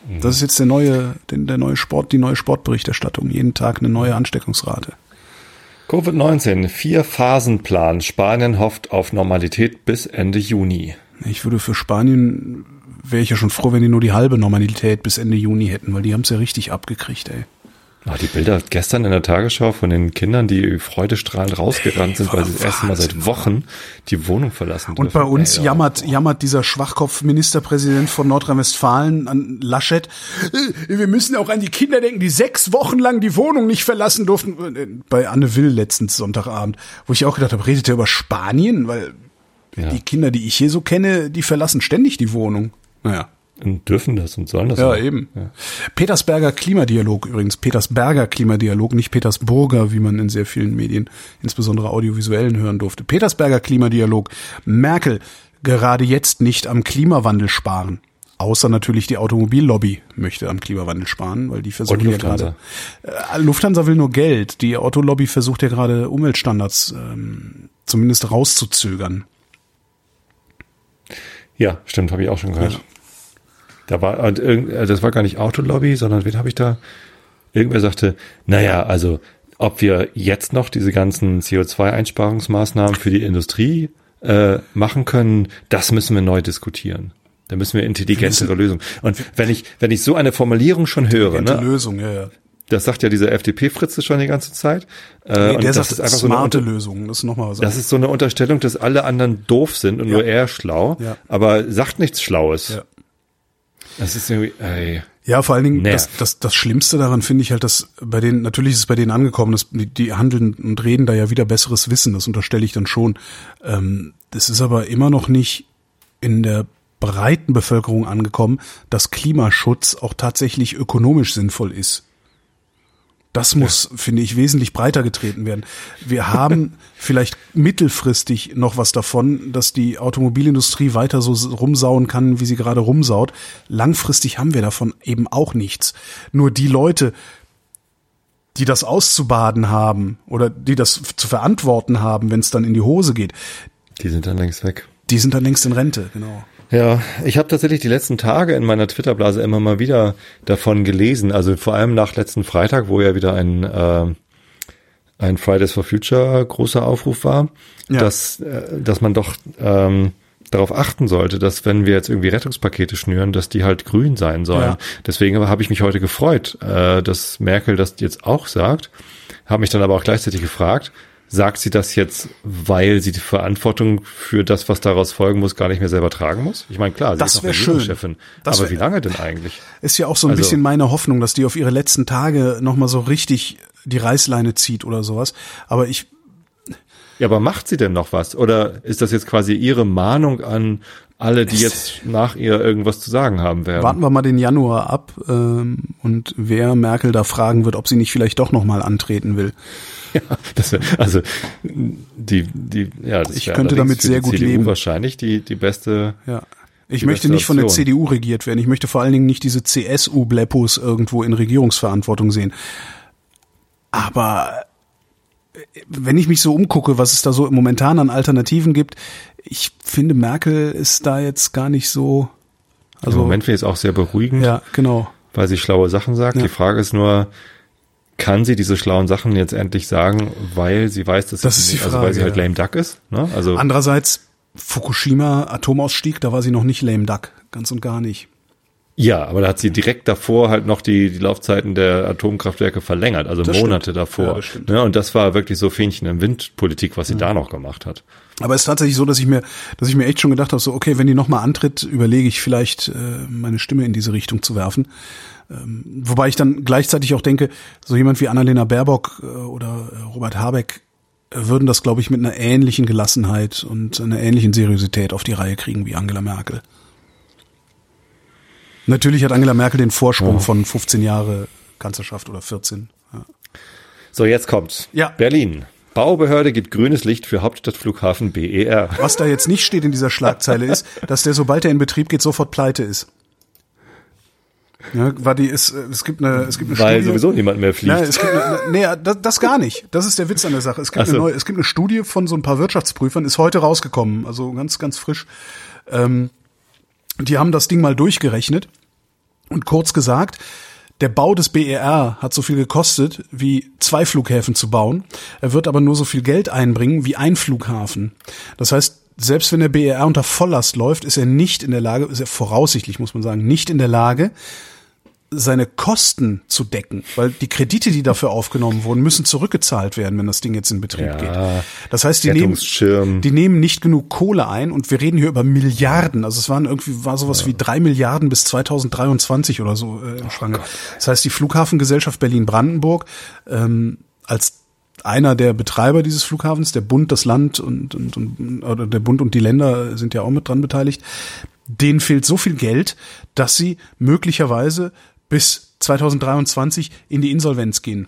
Mhm. Das ist jetzt der neue, der, neue Sport, die neue Sportberichterstattung. Jeden Tag eine neue Ansteckungsrate. Covid-19, vier Phasenplan. Spanien hofft auf Normalität bis Ende Juni. Ich würde für Spanien, wäre ich ja schon froh, wenn die nur die halbe Normalität bis Ende Juni hätten, weil die haben es ja richtig abgekriegt, ey. Ah, die Bilder gestern in der Tagesschau von den Kindern, die freudestrahlend rausgerannt sind, weil sie das erste Mal seit Wochen die Wohnung verlassen dürfen. Und bei uns Ey, jammert, jammert dieser Schwachkopf-Ministerpräsident von Nordrhein-Westfalen an Laschet. Äh, wir müssen auch an die Kinder denken, die sechs Wochen lang die Wohnung nicht verlassen durften. Bei Anne Will letztens Sonntagabend, wo ich auch gedacht habe, redet er über Spanien? Weil ja. die Kinder, die ich hier so kenne, die verlassen ständig die Wohnung. Naja. Und dürfen das und sollen das Ja, auch. eben. Ja. Petersberger Klimadialog übrigens. Petersberger Klimadialog, nicht Petersburger, wie man in sehr vielen Medien, insbesondere audiovisuellen, hören durfte. Petersberger Klimadialog. Merkel, gerade jetzt nicht am Klimawandel sparen. Außer natürlich die Automobillobby möchte am Klimawandel sparen, weil die versuchen ja gerade. Äh, Lufthansa will nur Geld. Die Autolobby versucht ja gerade Umweltstandards ähm, zumindest rauszuzögern. Ja, stimmt, habe ich auch schon gehört. Ja. Da war, und irgend, äh, das war gar nicht Autolobby, sondern wen habe ich da? Irgendwer sagte, naja, also ob wir jetzt noch diese ganzen CO2-Einsparungsmaßnahmen für die Industrie äh, machen können, das müssen wir neu diskutieren. Da müssen wir intelligentere Lösungen. Und wenn ich, wenn ich so eine Formulierung schon höre, Ne? Lösung, ja, ja. das sagt ja dieser FDP-Fritze schon die ganze Zeit. Äh, Nee, und der das sagt ist einfach so eine, smarte Lösung. Das ist nochmal was. das ist so eine Unterstellung, dass alle anderen doof sind und Ja. nur er schlau, Ja. aber sagt nichts Schlaues. Ja. Das ist irgendwie, ey. Ja, vor allen Dingen, das, das, das Schlimmste daran finde ich halt, dass bei denen, natürlich ist es bei denen angekommen, dass die, die handeln und reden da ja wieder besseres Wissen, das unterstelle ich dann schon. Ähm, das ist aber immer noch nicht in der breiten Bevölkerung angekommen, dass Klimaschutz auch tatsächlich ökonomisch sinnvoll ist. Das muss, finde ich, wesentlich breiter getreten werden. Wir haben *laughs* vielleicht mittelfristig noch was davon, dass die Automobilindustrie weiter so rumsauen kann, wie sie gerade rumsaut. Langfristig haben wir davon eben auch nichts. Nur die Leute, die das auszubaden haben oder die das zu verantworten haben, wenn es dann in die Hose geht, Die sind dann längst weg. die sind dann längst in Rente, genau. Ja, ich habe tatsächlich die letzten Tage in meiner Twitter-Blase immer mal wieder davon gelesen. Also vor allem nach letzten Freitag, wo ja wieder ein, äh, ein Fridays for Future großer Aufruf war, Ja. dass, äh, dass man doch ähm, darauf achten sollte, dass wenn wir jetzt irgendwie Rettungspakete schnüren, dass die halt grün sein sollen. Ja. Deswegen habe ich mich heute gefreut, äh, dass Merkel das jetzt auch sagt. Habe mich dann aber auch gleichzeitig gefragt, sagt sie das jetzt, weil sie die Verantwortung für das, was daraus folgen muss, gar nicht mehr selber tragen muss? Ich meine, klar, sie Das ist noch. Regierungschefin. Das Aber wär- wie lange denn eigentlich? Ist ja auch so ein Also- bisschen meine Hoffnung, dass die auf ihre letzten Tage nochmal so richtig die Reißleine zieht oder sowas. Aber ich, Ja, aber macht sie denn noch was? Oder ist das jetzt quasi ihre Mahnung an alle, die jetzt nach ihr irgendwas zu sagen haben werden? warten wir mal den Januar ab ähm, und wer Merkel da fragen wird, ob sie nicht vielleicht doch nochmal antreten will. Ja, das also die, die, ja, das Ich könnte damit sehr gut CDU leben. wahrscheinlich die, die beste. Ja. Ich möchte nicht von der. CDU regiert werden. Ich möchte vor allen Dingen nicht diese CSU-Bleppos irgendwo in Regierungsverantwortung sehen. Aber äh, wenn ich mich so umgucke, was es da so momentan an Alternativen gibt, ich finde Merkel ist da jetzt gar nicht so. Also, Im Moment finde ich es auch sehr beruhigend, Ja, genau. weil sie schlaue Sachen sagt. Ja. Die Frage ist nur, kann sie diese schlauen Sachen jetzt endlich sagen, weil sie weiß, dass Das sie, die also weil Frage, sie halt ja. lame duck ist. Ne? Also Andererseits Fukushima Atomausstieg, da war sie noch nicht lame duck, ganz und gar nicht. Ja, aber da hat sie direkt davor halt noch die, die Laufzeiten der Atomkraftwerke verlängert, also Das Monate stimmt. davor. Ja, stimmt. Ne, und das war wirklich so Fähnchen im Wind-Politik, was sie da noch gemacht hat. Aber es ist tatsächlich so, dass ich mir, dass ich mir echt schon gedacht habe, so okay, wenn die nochmal antritt, überlege ich vielleicht äh, meine Stimme in diese Richtung zu werfen. Ähm, wobei ich dann gleichzeitig auch denke, so jemand wie Annalena Baerbock äh, oder äh, Robert Habeck äh, würden das, glaube ich, mit einer ähnlichen Gelassenheit und einer ähnlichen Seriosität auf die Reihe kriegen wie Angela Merkel. Natürlich hat Angela Merkel den Vorsprung von 15 Jahre Kanzlerschaft oder 14. Ja. So, jetzt kommt's. Ja. Berlin. Baubehörde gibt grünes Licht für Hauptstadtflughafen BER. Was da jetzt nicht steht in dieser Schlagzeile ist, *laughs* dass der, sobald er in Betrieb geht, sofort pleite ist. Ja, war die, äh, es gibt eine, es gibt eine Weil Studie. sowieso niemand mehr fliegt. Ja, es gibt eine, nee, das, das gar nicht. Das ist der Witz an der Sache. Es gibt, so. eine neue, es gibt eine Studie von so ein paar Wirtschaftsprüfern, ist heute rausgekommen, also ganz, ganz frisch. Ähm, die haben das Ding mal durchgerechnet und kurz gesagt, der Bau des BER hat so viel gekostet, wie zwei Flughäfen zu bauen. Er wird aber nur so viel Geld einbringen wie ein Flughafen. Das heißt, selbst wenn der BER unter Volllast läuft, ist er nicht in der Lage, ist er voraussichtlich, muss man sagen, nicht in der Lage, seine Kosten zu decken, weil die Kredite, die dafür aufgenommen wurden, müssen zurückgezahlt werden, wenn das Ding jetzt in Betrieb Ja, geht. Das heißt, die nehmen, die nehmen nicht genug Kohle ein und wir reden hier über Milliarden. Also es waren irgendwie war sowas wie drei Milliarden bis 2023 oder so äh, im Schranke. Das heißt, die Flughafengesellschaft Berlin-Brandenburg ähm, als einer der Betreiber dieses Flughafens, der Bund, das Land und, und, und oder der Bund und die Länder sind ja auch mit dran beteiligt. Denen fehlt so viel Geld, dass sie möglicherweise bis 2023 in die Insolvenz gehen.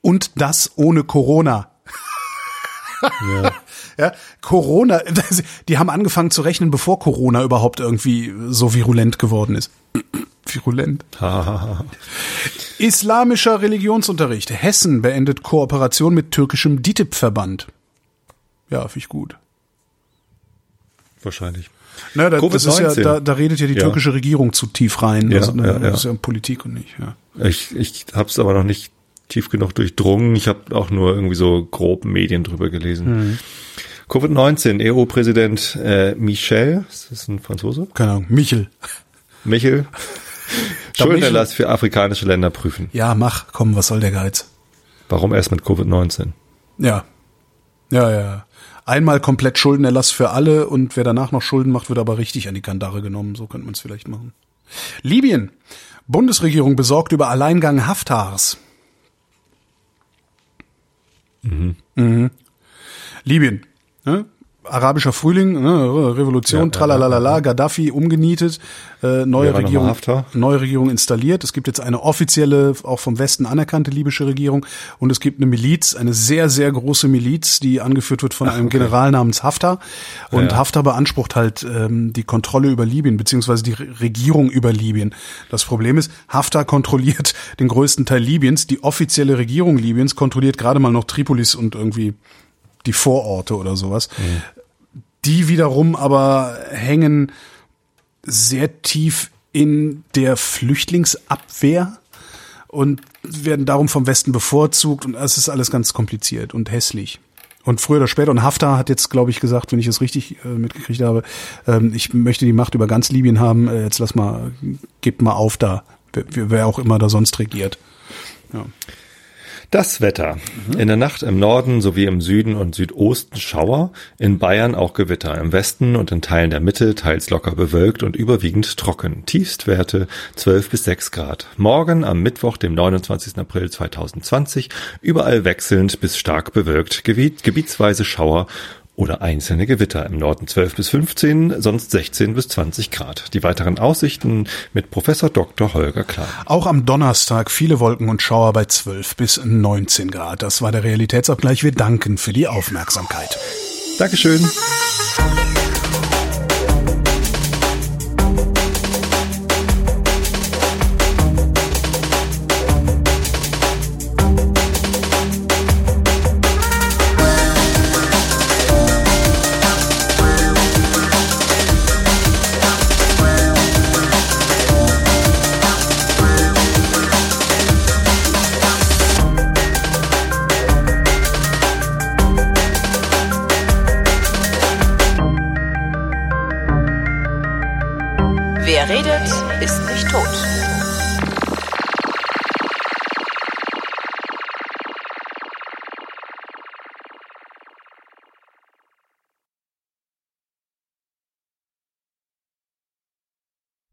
Und das ohne Corona. *laughs* Ja, Corona, das- die haben angefangen zu rechnen, bevor Corona überhaupt irgendwie so virulent geworden ist. *clears throat* virulent. *laughs* Islamischer Religionsunterricht. Hessen beendet Kooperation mit türkischem DITIB-Verband. Ja, finde ich gut. Wahrscheinlich. Na, da, das ist ja, Covid-19. da, da redet ja die Ja. türkische Regierung zu tief rein. Ja, also, ne, ja. Das ist ja Politik und nicht, ja. Ich, ich habe es aber noch nicht tief genug durchdrungen. Ich habe auch nur irgendwie so grob Medien drüber gelesen. Covid-19, EU-Präsident äh, Michel, ist das ein Franzose? Keine Ahnung, Michel. Michel. *laughs* Schuldenerlass für afrikanische Länder prüfen. Ja, mach, komm, was soll der Geiz? Warum erst mit Covid-19? Ja. Ja, ja. Einmal komplett Schuldenerlass für alle und wer danach noch Schulden macht, wird aber richtig an die Kandare genommen. So könnte man es vielleicht machen. Libyen. Bundesregierung besorgt über Alleingang Haftars. Mhm. Libyen. Ne? Arabischer Frühling, ne? Revolution, Ja, ja, tralalala, Gaddafi umgenietet, äh, neue Regierung, neue Regierung installiert. Es gibt jetzt eine offizielle, auch vom Westen anerkannte libysche Regierung und es gibt eine Miliz, eine sehr, sehr große Miliz, die angeführt wird von einem General namens Haftar. Und Ja. Haftar beansprucht halt ähm, die Kontrolle über Libyen, beziehungsweise die Re Regierung über Libyen. Das Problem ist, Haftar kontrolliert *laughs* den größten Teil Libyens. Die offizielle Regierung Libyens kontrolliert gerade mal noch Tripolis und irgendwie die Vororte oder sowas. Die wiederum aber hängen sehr tief in der Flüchtlingsabwehr und werden darum vom Westen bevorzugt und es ist alles ganz kompliziert und hässlich. Und früher oder später, und Haftar hat jetzt, glaube ich, gesagt, wenn ich es richtig äh, mitgekriegt habe, ähm, ich möchte die Macht über ganz Libyen haben, äh, jetzt lass mal, gebt mal auf da, wer, wer auch immer da sonst regiert. Ja. Das Wetter. In der Nacht im Norden sowie im Süden und Südosten Schauer, in Bayern auch Gewitter, im Westen und in Teilen der Mitte teils locker bewölkt und überwiegend trocken. Tiefstwerte 12 bis 6 Grad. Morgen am Mittwoch, dem 29. April 2020, überall wechselnd bis stark bewölkt, Gebiet, gebietsweise Schauer oder einzelne Gewitter. Im Norden 12 bis 15, sonst 16 bis 20 Grad. Die weiteren Aussichten mit Professor Dr. Holger Klein. Auch am Donnerstag viele Wolken und Schauer bei 12 bis 19 Grad. Das war der Realitätsabgleich. Wir danken für die Aufmerksamkeit. Dankeschön. Wer redet,